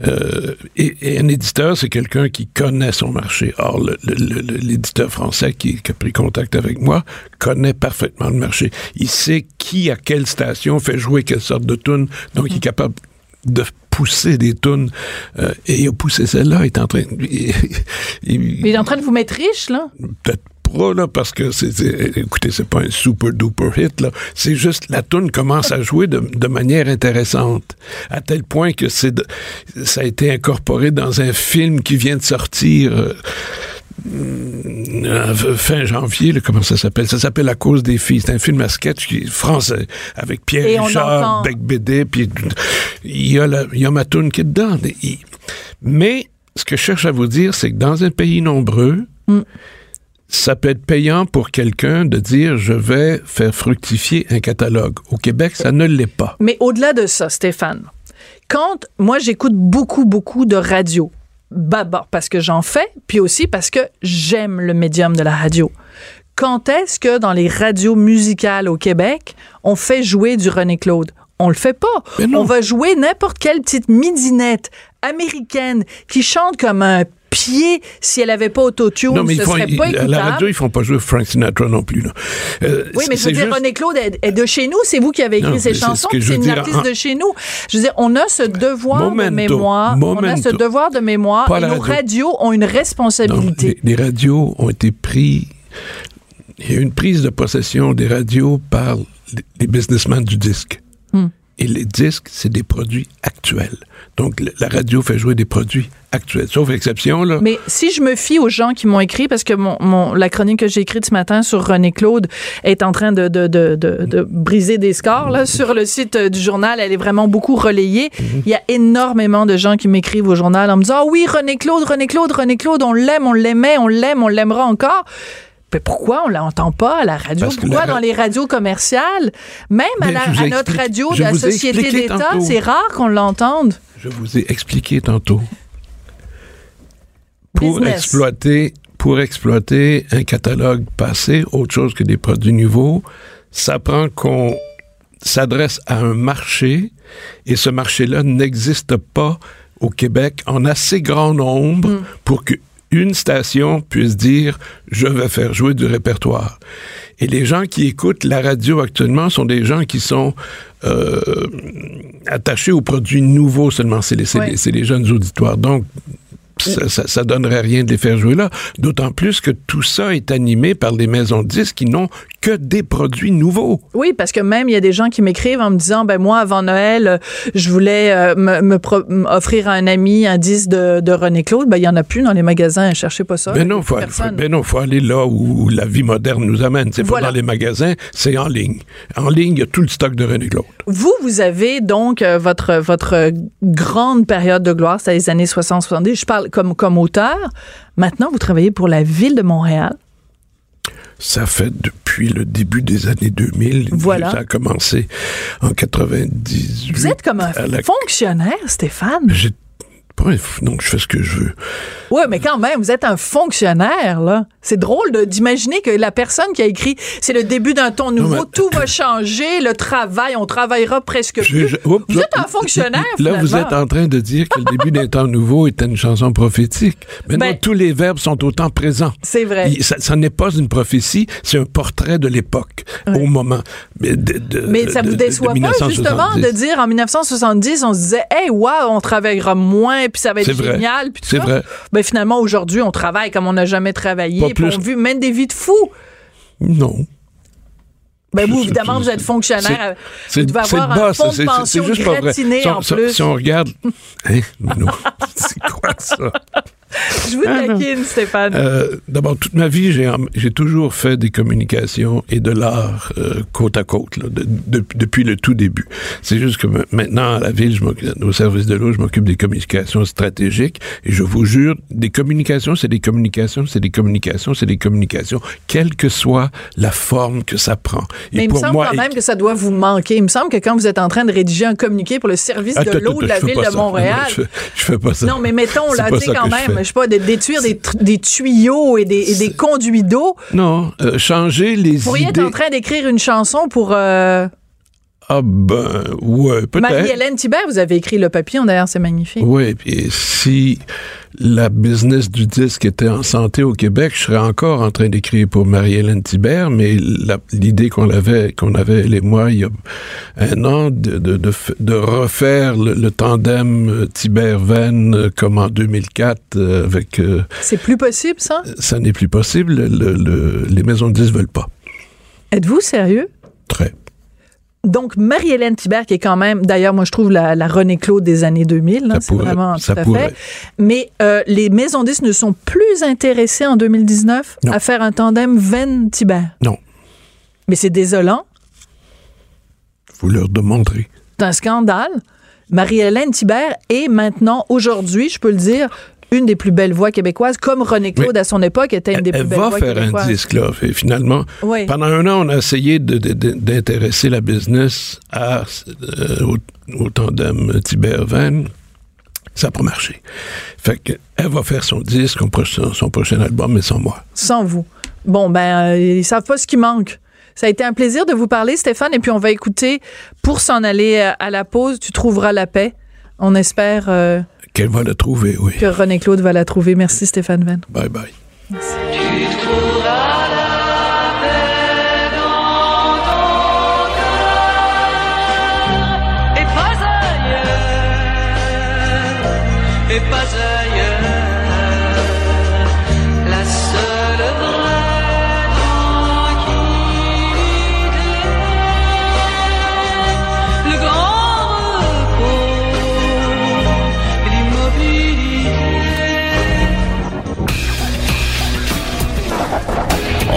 Euh, et, et un éditeur, c'est quelqu'un qui connaît son marché. Or, l'éditeur français qui, qui a pris contact avec moi connaît parfaitement le marché. Il sait qui, à quelle station, fait jouer quelle sorte de tune. Donc, il est capable de pousser des tunes. Euh, et il a poussé celle-là. Il est en train... il- il- Mais il est en train de vous mettre riche, là. peut-être là, parce que c'est, écoutez, c'est pas un super duper hit, là. C'est juste, la tune commence à jouer de, de manière intéressante. À tel point que c'est ça a été incorporé dans un film qui vient de sortir, euh, fin janvier, là, comment ça s'appelle? Ça s'appelle La cause des filles. C'est un film à sketch qui est français, avec Pierre Et Richard, entend- Bec Bédé, puis il y a, la, il y a ma tune qui est dedans. Mais, ce que je cherche à vous dire, c'est que dans un pays nombreux, ça peut être payant pour quelqu'un de dire je vais faire fructifier un catalogue. Au Québec, ça ne l'est pas. Mais au-delà de ça, Stéphane, quand moi j'écoute beaucoup, beaucoup de radio, d'abord parce que j'en fais, puis aussi parce que j'aime le médium de la radio. Quand est-ce que dans les radios musicales au Québec, on fait jouer du René Claude? On le fait pas. On va jouer n'importe quelle petite midinette américaine qui chante comme un pied si elle avait pas autotune, Non, mais ce ils font, serait ils- pas à écoutable. la radio, ils font pas jouer Frank Sinatra non plus. Là. Euh, Oui, mais je veux dire, juste- René Claude est, est de chez nous. C'est vous qui avez écrit Non, ces c'est chansons. ce C'est une dire. artiste En- de chez nous. Je veux dire, on a ce devoir de Momento. mémoire. On a ce devoir de mémoire. Pas et nos radio. radios ont une Non, responsabilité. les, les radios ont été pris. Il y a une prise de possession des radios par les, businessmen du disque. Hmm. Et les disques, c'est des produits actuels. Donc, la radio fait jouer des produits actuels. Sauf exception, là. Mais si je me fie aux gens qui m'ont écrit, parce que mon, mon- la chronique que j'ai écrite ce matin sur René Claude est en train de, de, de, de, de briser des scores là, sur le site euh, du journal, elle est vraiment beaucoup relayée. Il y a énormément de gens qui m'écrivent au journal en me disant Ah oui, René Claude, René Claude, René Claude, on l'aime, on l'aimait, on l'aime, on l'aimera encore. Mais pourquoi on l'entend pas à la radio? Parce Pourquoi la- dans les radios commerciales? Même à, la- notre radio de la Société d'État, c'est rare qu'on l'entende. Je vous ai expliqué tantôt. Pour Business. exploiter, pour exploiter un catalogue passé, autre chose que des produits nouveaux, ça prend qu'on s'adresse à un marché et ce marché-là n'existe pas au Québec en assez grand nombre Hmm. pour que une station puisse dire je vais faire jouer du répertoire. Et les gens qui écoutent la radio actuellement sont des gens qui sont euh, attachés aux produits nouveaux seulement. C'est les, c'est Ouais. les- c'est les jeunes auditoires. Donc, ça, ça, ça donnerait rien de les faire jouer là. D'autant plus que tout ça est animé par des maisons de disques qui n'ont que des produits nouveaux. Oui, parce que même il y a des gens qui m'écrivent en me disant ben moi avant Noël, euh, je voulais euh, me, me pro- m'offrir à un ami un disque de, de René Claude, ben il y en a plus dans les magasins, cherchez pas ça. Ben non, faut, Personne. ben non, faut aller là où la vie moderne nous amène. C'est Voilà. pas dans les magasins, c'est en ligne. En ligne, il y a tout le stock de René Claude. Vous, vous avez donc euh, votre votre grande période de gloire, c'est les années 60-70. Je parle comme comme auteur. Maintenant, vous travaillez pour la ville de Montréal. Ça fait depuis le début des années 2000. Voilà. Ça a commencé en 98. Vous êtes comme un la- fonctionnaire, Stéphane. J'ai- Bref, donc je fais ce que je veux. Oui, mais quand même, vous êtes un fonctionnaire, là. C'est drôle d'imaginer que la personne qui a écrit c'est le début d'un ton nouveau, mais- tout va changer, le travail, on travaillera presque Je- plus. je- oups, vous êtes un fonctionnaire, Là, vous êtes en train de dire que le début d'un temps nouveau était une chanson prophétique. Maintenant, Ben- tous les verbes sont au temps présent. C'est vrai. Il- ça, ça n'est pas une prophétie, c'est un portrait de l'époque, au moment. Mais, de- de- Mais ça de- vous déçoit pas, justement, 1970. de dire en 1970, on se disait, hey, wow, on travaillera moins, puis ça va être génial, C'est vrai. Ben, finalement, aujourd'hui, on travaille comme on n'a jamais travaillé, Pas on vit mène des vies de fous. Non. Ben, vous, évidemment, vous êtes fonctionnaire. C'est Vous devez avoir un fonds de pension gratiné Si on, en plus. si on regarde. Hein, c'est quoi ça? Je vous Ah, taquine, Stéphane. Euh, D'abord, toute ma vie, j'ai toujours fait des communications et de l'art euh, côte à côte, là, de- de- depuis le tout début. C'est juste que ma- maintenant, à la ville, je au service de l'eau, je m'occupe des communications stratégiques et je vous jure, des communications, c'est des communications, c'est des communications, c'est des communications, quelle que soit la forme que ça prend. Et Mais il me semble moi, quand même que ça doit vous manquer. Il me semble que quand vous êtes en train de rédiger un communiqué pour le service de Attends, l'eau de la ville de. Montréal. Je, je fais pas ça. Non, mais mettons, là, tu sais, quand même, sais pas, de détruire des, tuyaux et des, et des conduits d'eau. Non, euh, changer les Vous pourriez idées. être en train d'écrire une chanson pour euh, Ah ben, ouais, peut-être. Marie-Hélène Thibert. Vous avez écrit Le Papillon, d'ailleurs, c'est magnifique. Oui, puis si la business du disque était en santé au Québec, je serais encore en train d'écrire pour Marie-Hélène Thibert, mais l'idée qu'on avait, qu'on avait, elle et moi, il y a un an, de, de, de, f- de refaire le, le tandem euh, Thibert-Venn euh, comme en 2004 euh, avec... C'est plus possible, ça? ça n'est plus possible, le- le- les maisons de disques veulent pas. Êtes-vous sérieux? Très. Donc, Marie-Hélène Thibert, qui est quand même, d'ailleurs, moi, je trouve la, la René Claude des années 2000, là, Ça c'est vraiment ça tout à pourrait. fait. Mais euh, les maisons disques ne sont plus intéressées en 2019 Non. à faire un tandem Venn-Thibert. Non, Mais c'est désolant. vous leur demanderez. C'est un scandale. Marie-Hélène Thibert est maintenant, aujourd'hui, je peux le dire, une des plus belles voix québécoises, comme René Claude à son époque était une des Elle plus belles va voix faire un disque, là. Et finalement, Oui. pendant un an, on a essayé d'intéresser la business à, euh, au, au tandem Tibert-Van. Ça n'a pas marché. Fait que, elle va faire son disque, son prochain, son prochain album, mais sans moi. Sans vous. Bon, ben, euh, ils savent pas ce qui manque. Ça a été un plaisir de vous parler, Stéphane, et puis on va écouter, pour s'en aller euh, à la pause, tu trouveras la paix. On espère euh, Qu'elle va le trouver, oui. que René Claude va la trouver. Merci, Stéphane Venn. Bye bye. Tu trouveras la paix dans ton cœur et pas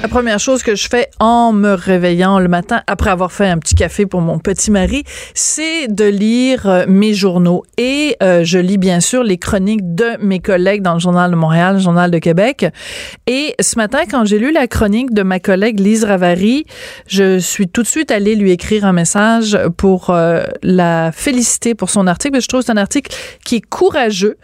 La première chose que je fais en me réveillant le matin, après avoir fait un petit café pour mon petit mari, c'est de lire euh, mes journaux. Et euh, je lis bien sûr les chroniques de mes collègues dans le Journal de Montréal, le Journal de Québec. Et ce matin, quand j'ai lu la chronique de ma collègue Lise Ravary, je suis tout de suite allée lui écrire un message pour euh, la féliciter pour son article. Je trouve que c'est un article qui est courageux,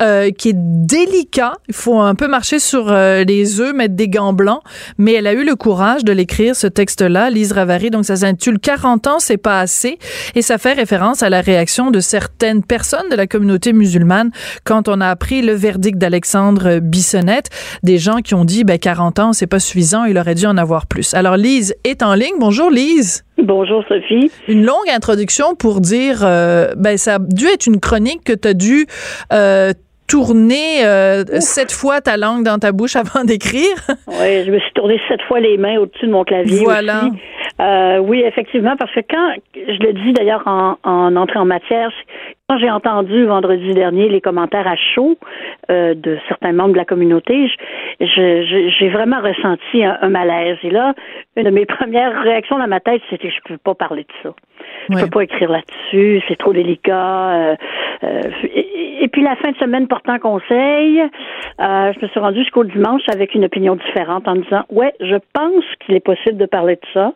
euh, qui est délicat. Il faut un peu marcher sur euh, les œufs, mettre des gants blancs, mais elle a eu le courage de l'écrire, ce texte-là, Lise Ravary. Donc, ça s'intitule 40 ans, c'est pas assez. Et ça fait référence à la réaction de certaines personnes de la communauté musulmane quand on a appris le verdict d'Alexandre Bissonnette. Des gens qui ont dit, ben, 40 ans, c'est pas suffisant, il aurait dû en avoir plus. Alors, Lise est en ligne. Bonjour, Lise. Bonjour Sophie. Une longue introduction pour dire, euh, ben ça a dû être une chronique que tu as dû euh, tourner euh, sept fois ta langue dans ta bouche avant d'écrire. Oui, je me suis tourné sept fois les mains au-dessus de mon clavier Voilà. aussi. Euh, oui, effectivement, parce que quand, je le dis d'ailleurs en, en entrée en matière, quand j'ai entendu vendredi dernier les commentaires à chaud euh, de certains membres de la communauté, j'ai vraiment ressenti un, un malaise. Et là, une de mes premières réactions dans ma tête, c'était je peux pas parler de ça. Je Ouais. peux pas écrire là-dessus, c'est trop délicat. euh, euh, et, et puis la fin de semaine portant conseil, euh, je me suis rendue jusqu'au dimanche avec une opinion différente en disant ouais, je pense qu'il est possible de parler de ça.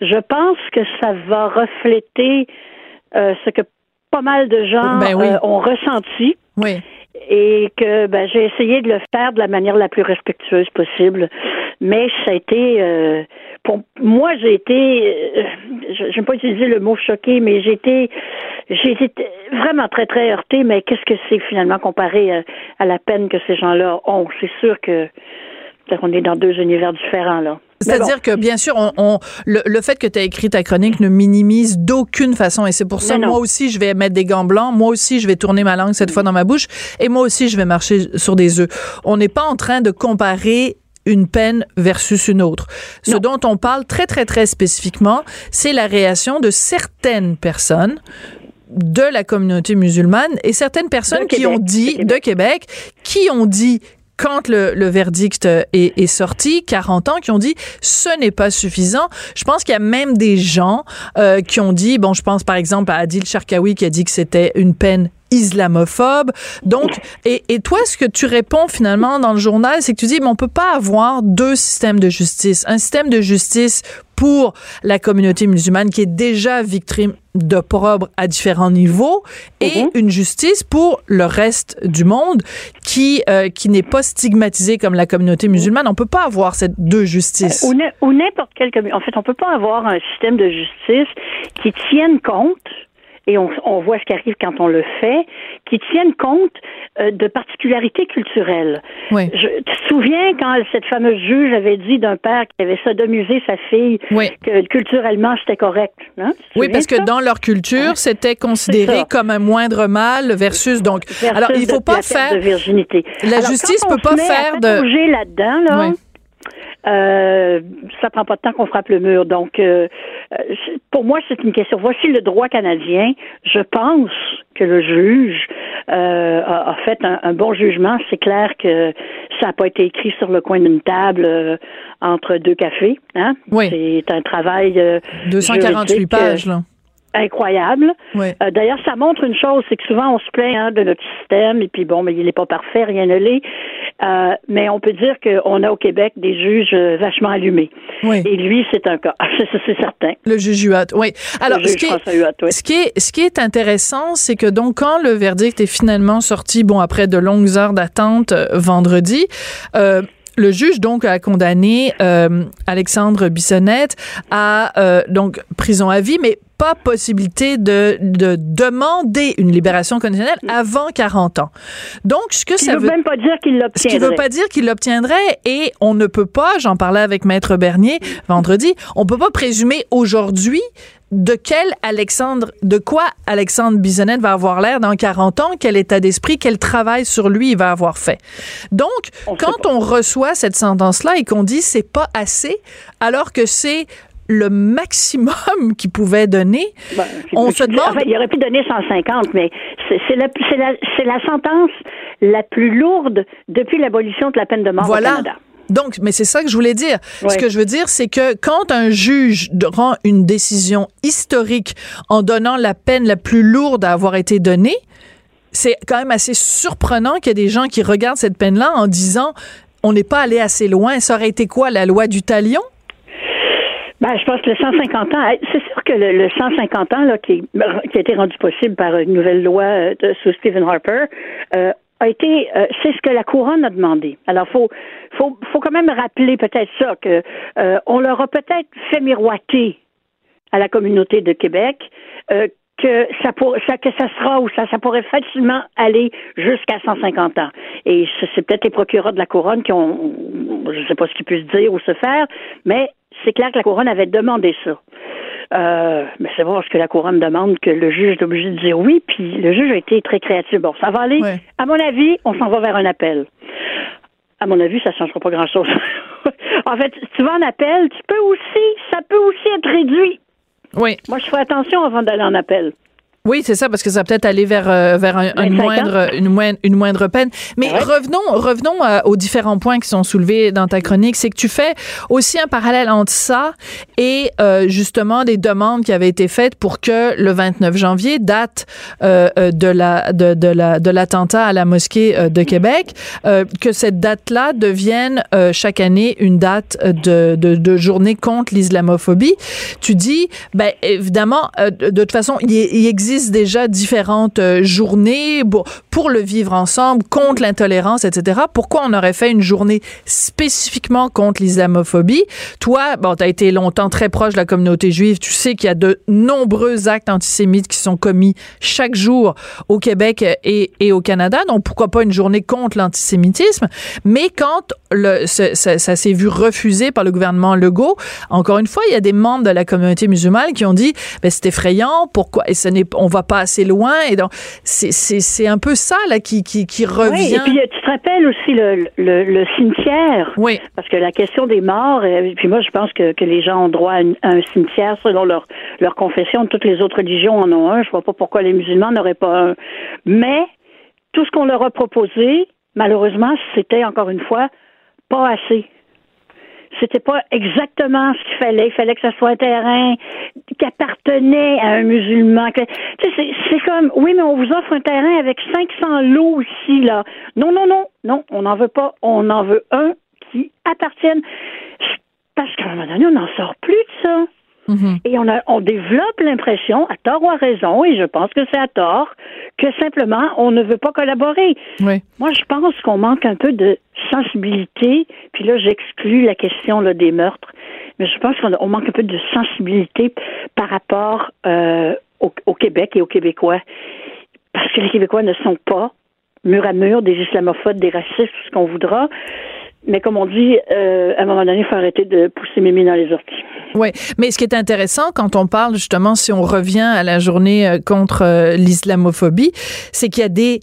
Je pense que ça va refléter euh, ce que pas mal de gens Ben oui. ont ressenti Oui. et que ben, j'ai essayé de le faire de la manière la plus respectueuse possible. Mais ça a été, euh, pour moi, j'ai été, euh, je n'aime pas utiliser le mot choqué, mais j'ai été, j'ai été vraiment très très heurtée. Mais qu'est-ce que c'est finalement comparé à, à la peine que ces gens-là ont? C'est sûr que on est dans deux univers différents là. C'est-à-dire que, bien sûr, on, on- le, le fait que tu as écrit ta chronique ne minimise d'aucune façon. Et c'est pour ça, non. moi aussi, je vais mettre des gants blancs. Moi aussi, je vais tourner ma langue cette fois dans ma bouche. Et moi aussi, je vais marcher sur des œufs. On n'est pas en train de comparer une peine versus une autre. Ce dont on parle très, très, très spécifiquement, c'est la réaction de certaines personnes de la communauté musulmane et certaines personnes De qui Québec, ont dit, de de Québec, qui ont dit quand le, le verdict est, est sorti, 40 ans, qui ont dit ce n'est pas suffisant. Je pense qu'il y a même des gens euh, qui ont dit, bon, je pense par exemple à Adil Sharkawi qui a dit que c'était une peine islamophobe. Donc, et, et toi, ce que tu réponds finalement dans le journal, c'est que tu dis, mais on peut pas avoir deux systèmes de justice. Un système de justice pour la communauté musulmane qui est déjà victime d'opprobre à différents niveaux et une justice pour le reste du monde qui euh, qui n'est pas stigmatisé comme la communauté musulmane. On peut pas avoir ces deux justices. N- ou n'importe quelle communauté. En fait, on peut pas avoir un système de justice qui tienne compte et on, on voit ce qui arrive quand on le fait, qui tienne compte euh, de particularités culturelles. Oui. Je, tu te souviens quand cette fameuse juge avait dit d'un père qui avait sodomisé sa fille Oui. que culturellement c'était correct. Hein? Oui, parce que dans leur culture, c'était considéré comme un moindre mal versus donc. Versus alors, il faut pas faire de virginité. La Alors, justice peut pas faire de- là-dedans, là. Ouais. Euh, ça prend pas de temps qu'on frappe le mur. Donc, euh, euh, pour moi, c'est une question. Voici le droit canadien. Je pense que le juge euh, a, a fait un, un bon jugement. C'est clair que ça n'a pas été écrit sur le coin d'une table euh, entre deux cafés. Hein? Oui. C'est un travail euh, 248 juridique, pages euh, là. Incroyable. Oui. Euh, D'ailleurs, ça montre une chose, c'est que souvent on se plaint hein, de notre système, et puis bon, mais il n'est pas parfait, rien ne l'est. Euh, mais on peut dire qu'on a au Québec des juges euh, vachement allumés. Oui. Et lui, c'est un cas. C'est certain. Le juge Huot, oui. Alors, ce qui, Huot, oui. ce qui est, ce qui est intéressant, c'est que donc quand le verdict est finalement sorti, bon après de longues heures d'attente euh, vendredi, euh, le juge donc a condamné euh, Alexandre Bissonnette à euh, donc prison à vie, mais pas possibilité de, de demander une libération conditionnelle avant 40 ans. Donc, ce que ça ne veut veut même pas dire qu'il ce qui veut l'obtiendrait. pas dire qu'il l'obtiendrait et on ne peut pas, j'en parlais avec Maître Bernier vendredi, on peut pas présumer aujourd'hui de quel Alexandre, de quoi Alexandre Bisonnette va avoir l'air dans 40 ans, quel état d'esprit, quel travail sur lui il va avoir fait? Donc, On quand on reçoit cette sentence-là et qu'on dit c'est pas assez, alors que c'est le maximum qu'il pouvait donner, Ben, on se demande enfin, il aurait pu donner 150, mais c'est la, sentence la plus lourde depuis l'abolition de la peine de mort Voilà. au Canada. Donc, mais c'est ça que je voulais dire. Ce que je veux dire, c'est que quand un juge rend une décision historique en donnant la peine la plus lourde à avoir été donnée, c'est quand même assez surprenant qu'il y ait des gens qui regardent cette peine-là en disant on n'est pas allé assez loin. Ça aurait été quoi, la loi du talion? Ben, je pense que le 150 ans, c'est sûr que le, le 150 ans là, qui, qui a été rendu possible par une nouvelle loi euh, de- sous Stephen Harper, euh, a été, euh, c'est ce que la couronne a demandé. Alors, faut, faut, faut quand même rappeler peut-être ça que euh, on leur a peut-être fait miroiter à la communauté de Québec euh, que ça, pour, ça que ça sera ou ça, ça pourrait facilement aller jusqu'à 150 ans. Et c'est peut-être les procureurs de la couronne qui ont, je ne sais pas ce qu'ils puissent dire ou se faire, mais c'est clair que la couronne avait demandé ça. Euh, mais c'est voir ce que la couronne demande que le juge est obligé de dire oui, puis le juge a été très créatif. Bon, ça va aller. Ouais. À mon avis, on s'en va vers un appel. À mon avis, ça ne changera pas grand-chose. en fait, si tu vas en appel, tu peux aussi, ça peut aussi être réduit. Oui. Moi, je ferai attention avant d'aller en appel. Oui, c'est ça, parce que ça va peut-être aller vers, euh, vers un- une, 25 ans. moindre, une, moindre, une moindre peine. Mais Ouais. revenons, revenons euh, aux différents points qui sont soulevés dans ta chronique. C'est que tu fais aussi un parallèle entre ça et euh, justement des demandes qui avaient été faites pour que le 29 janvier, date euh, euh, de la de, de la de l'attentat à la mosquée de Québec, euh, que cette date-là devienne euh, chaque année une date de, de, de journée contre l'islamophobie. Tu dis, ben évidemment, euh, de, de toute façon, il, il existe déjà différentes euh, journées pour, le vivre ensemble, contre l'intolérance, etc. Pourquoi on aurait fait une journée spécifiquement contre l'islamophobie? Toi, bon, tu as été longtemps très proche de la communauté juive. Tu sais qu'il y a de nombreux actes antisémites qui sont commis chaque jour au Québec et, au Canada. Donc, pourquoi pas une journée contre l'antisémitisme? Mais quand ça, s'est vu refusé par le gouvernement Legault, encore une fois, il y a des membres de la communauté musulmane qui ont dit, ben, c'est effrayant, pourquoi, et ce n'est, va pas assez loin, et donc, c'est, un peu ça, là, qui, qui, qui Oui, revient. et puis tu te rappelles aussi le, le, le cimetière. Oui. Parce que la question des morts, euh, puis moi je pense que, que les gens ont droit à, une- à un cimetière selon leur, leur confession. Toutes les autres religions en ont un. Je vois pas pourquoi les musulmans n'auraient pas un. Mais tout ce qu'on leur a proposé, malheureusement, c'était encore une fois pas assez. C'était pas exactement ce qu'il fallait. Il fallait que ça soit un terrain qui appartenait à un musulman. Que- c'est comme, oui, mais on vous offre un terrain avec 500 lots ici, là. Non, non, non, non, on n'en veut pas. On en veut un qui appartienne. Parce qu'à un moment donné, on n'en sort plus de ça. Mhm. Et on, a, on développe l'impression, à tort ou à raison, et je pense que c'est à tort, que simplement on ne veut pas collaborer. Oui. Moi, je pense qu'on manque un peu de sensibilité. Puis là, j'exclus la question là, des meurtres. Mais je pense qu'on manque un peu de sensibilité par rapport euh, au, au Québec et aux Québécois. Parce que les Québécois ne sont pas mur à mur des islamophobes, des racistes, tout ce qu'on voudra. Mais comme on dit, euh, à un moment donné, il faut arrêter de pousser Mimi dans les orties. Oui, mais ce qui est intéressant quand on parle justement, si on revient à la journée euh, contre euh, l'islamophobie, c'est qu'il y a des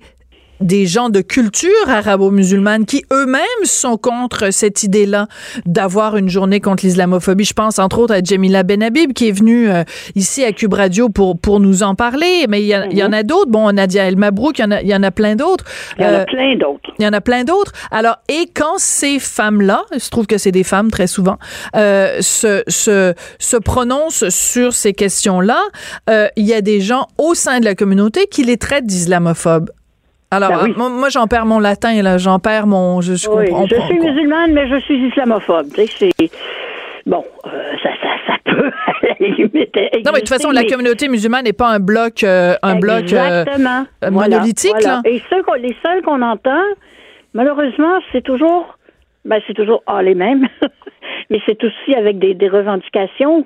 des gens de culture arabo-musulmane qui eux-mêmes sont contre cette idée-là d'avoir une journée contre l'islamophobie. Je pense entre autres à Jamila Benhabib qui est venue euh, ici à Cube Radio pour pour nous en parler, mais il y, a- il y en a d'autres. Bon, Nadia El Mabrouk, il y en a, il y en a plein d'autres. Il y en Euh, a plein d'autres. il y en a plein d'autres. Alors, et quand ces femmes-là, il se trouve que c'est des femmes très souvent, euh, se, se, se prononcent sur ces questions-là, euh, il y a des gens au sein de la communauté qui les traitent d'islamophobes. Alors, Ben oui. moi, moi, j'en perds mon latin, là, j'en perds mon... Je, je Oui, comprends je suis quoi. musulmane, mais je suis islamophobe. Tu sais, c'est. Bon, euh, ça, ça, ça peut, à la limite. Non, mais de toute façon, la communauté musulmane n'est pas un bloc, euh, un bloc euh, Voilà, monolithique, voilà. là. Et ceux qu'on- les seuls qu'on entend, malheureusement, c'est toujours. Ben, c'est toujours ah, les mêmes. mais c'est aussi avec des, des revendications.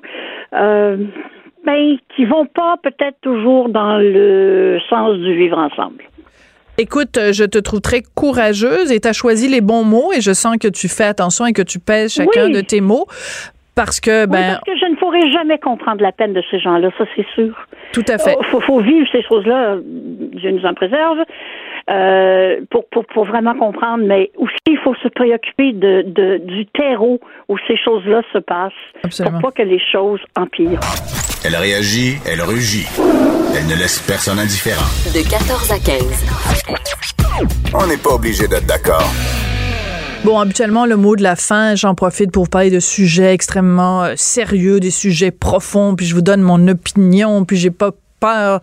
Ben, qui vont pas peut-être toujours dans le sens du vivre ensemble. Écoute, euh, je te trouve très courageuse et tu as choisi les bons mots et je sens que tu fais attention et que tu pèses chacun Oui. de tes mots parce que, Oui, ben, parce que je ne pourrai jamais comprendre la peine de ces gens-là, ça c'est sûr. tout à fait. Il faut, faut vivre ces choses-là, Dieu nous en préserve, euh, pour, pour, pour vraiment comprendre, mais aussi il faut se préoccuper de, de, du terreau où ces choses-là se passent, Absolument. pour pas que les choses empirent. Elle réagit, elle rugit. Elle ne laisse personne indifférent. De 14 à 15. On n'est pas obligé d'être d'accord. Bon, habituellement, le mot de la fin, j'en profite pour vous parler de sujets extrêmement euh, sérieux, des sujets profonds, puis je vous donne mon opinion, puis j'ai pas peur,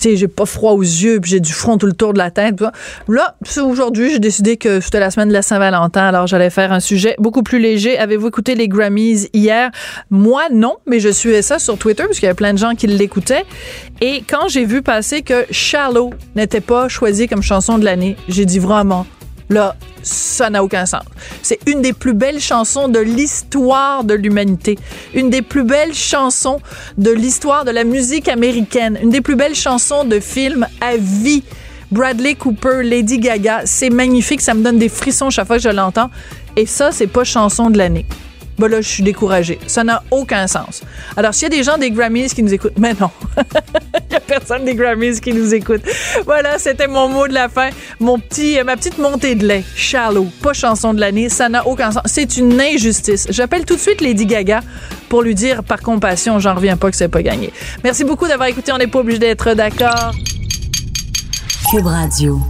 j'ai pas froid aux yeux, puis j'ai du front tout le tour de la tête. Là, aujourd'hui, j'ai décidé que c'était la semaine de la Saint-Valentin, alors j'allais faire un sujet beaucoup plus léger. Avez-vous écouté les Grammys hier? Moi, non, mais je suivais ça sur Twitter parce qu'il y avait plein de gens qui l'écoutaient. Et quand j'ai vu passer que Shallow n'était pas choisi comme chanson de l'année, j'ai dit vraiment, là, ça n'a aucun sens. C'est une des plus belles chansons de l'histoire de l'humanité. Une des plus belles chansons de l'histoire de la musique américaine. Une des plus belles chansons de film à vie. Bradley Cooper, Lady Gaga, c'est magnifique, ça me donne des frissons chaque fois que je l'entends. Et ça, c'est pas chanson de l'année. Ben là, je suis découragée. Ça n'a aucun sens. Alors, s'il y a des gens des Grammys qui nous écoutent, mais non. Il y a personne des Grammys qui nous écoute. Voilà, c'était mon mot de la fin. Mon petit, ma petite montée de lait. Shallow. Pas chanson de l'année. Ça n'a aucun sens. C'est une injustice. J'appelle tout de suite Lady Gaga pour lui dire, par compassion, j'en reviens pas que c'est pas gagné. Merci beaucoup d'avoir écouté. On n'est pas obligé d'être d'accord. Cube Radio.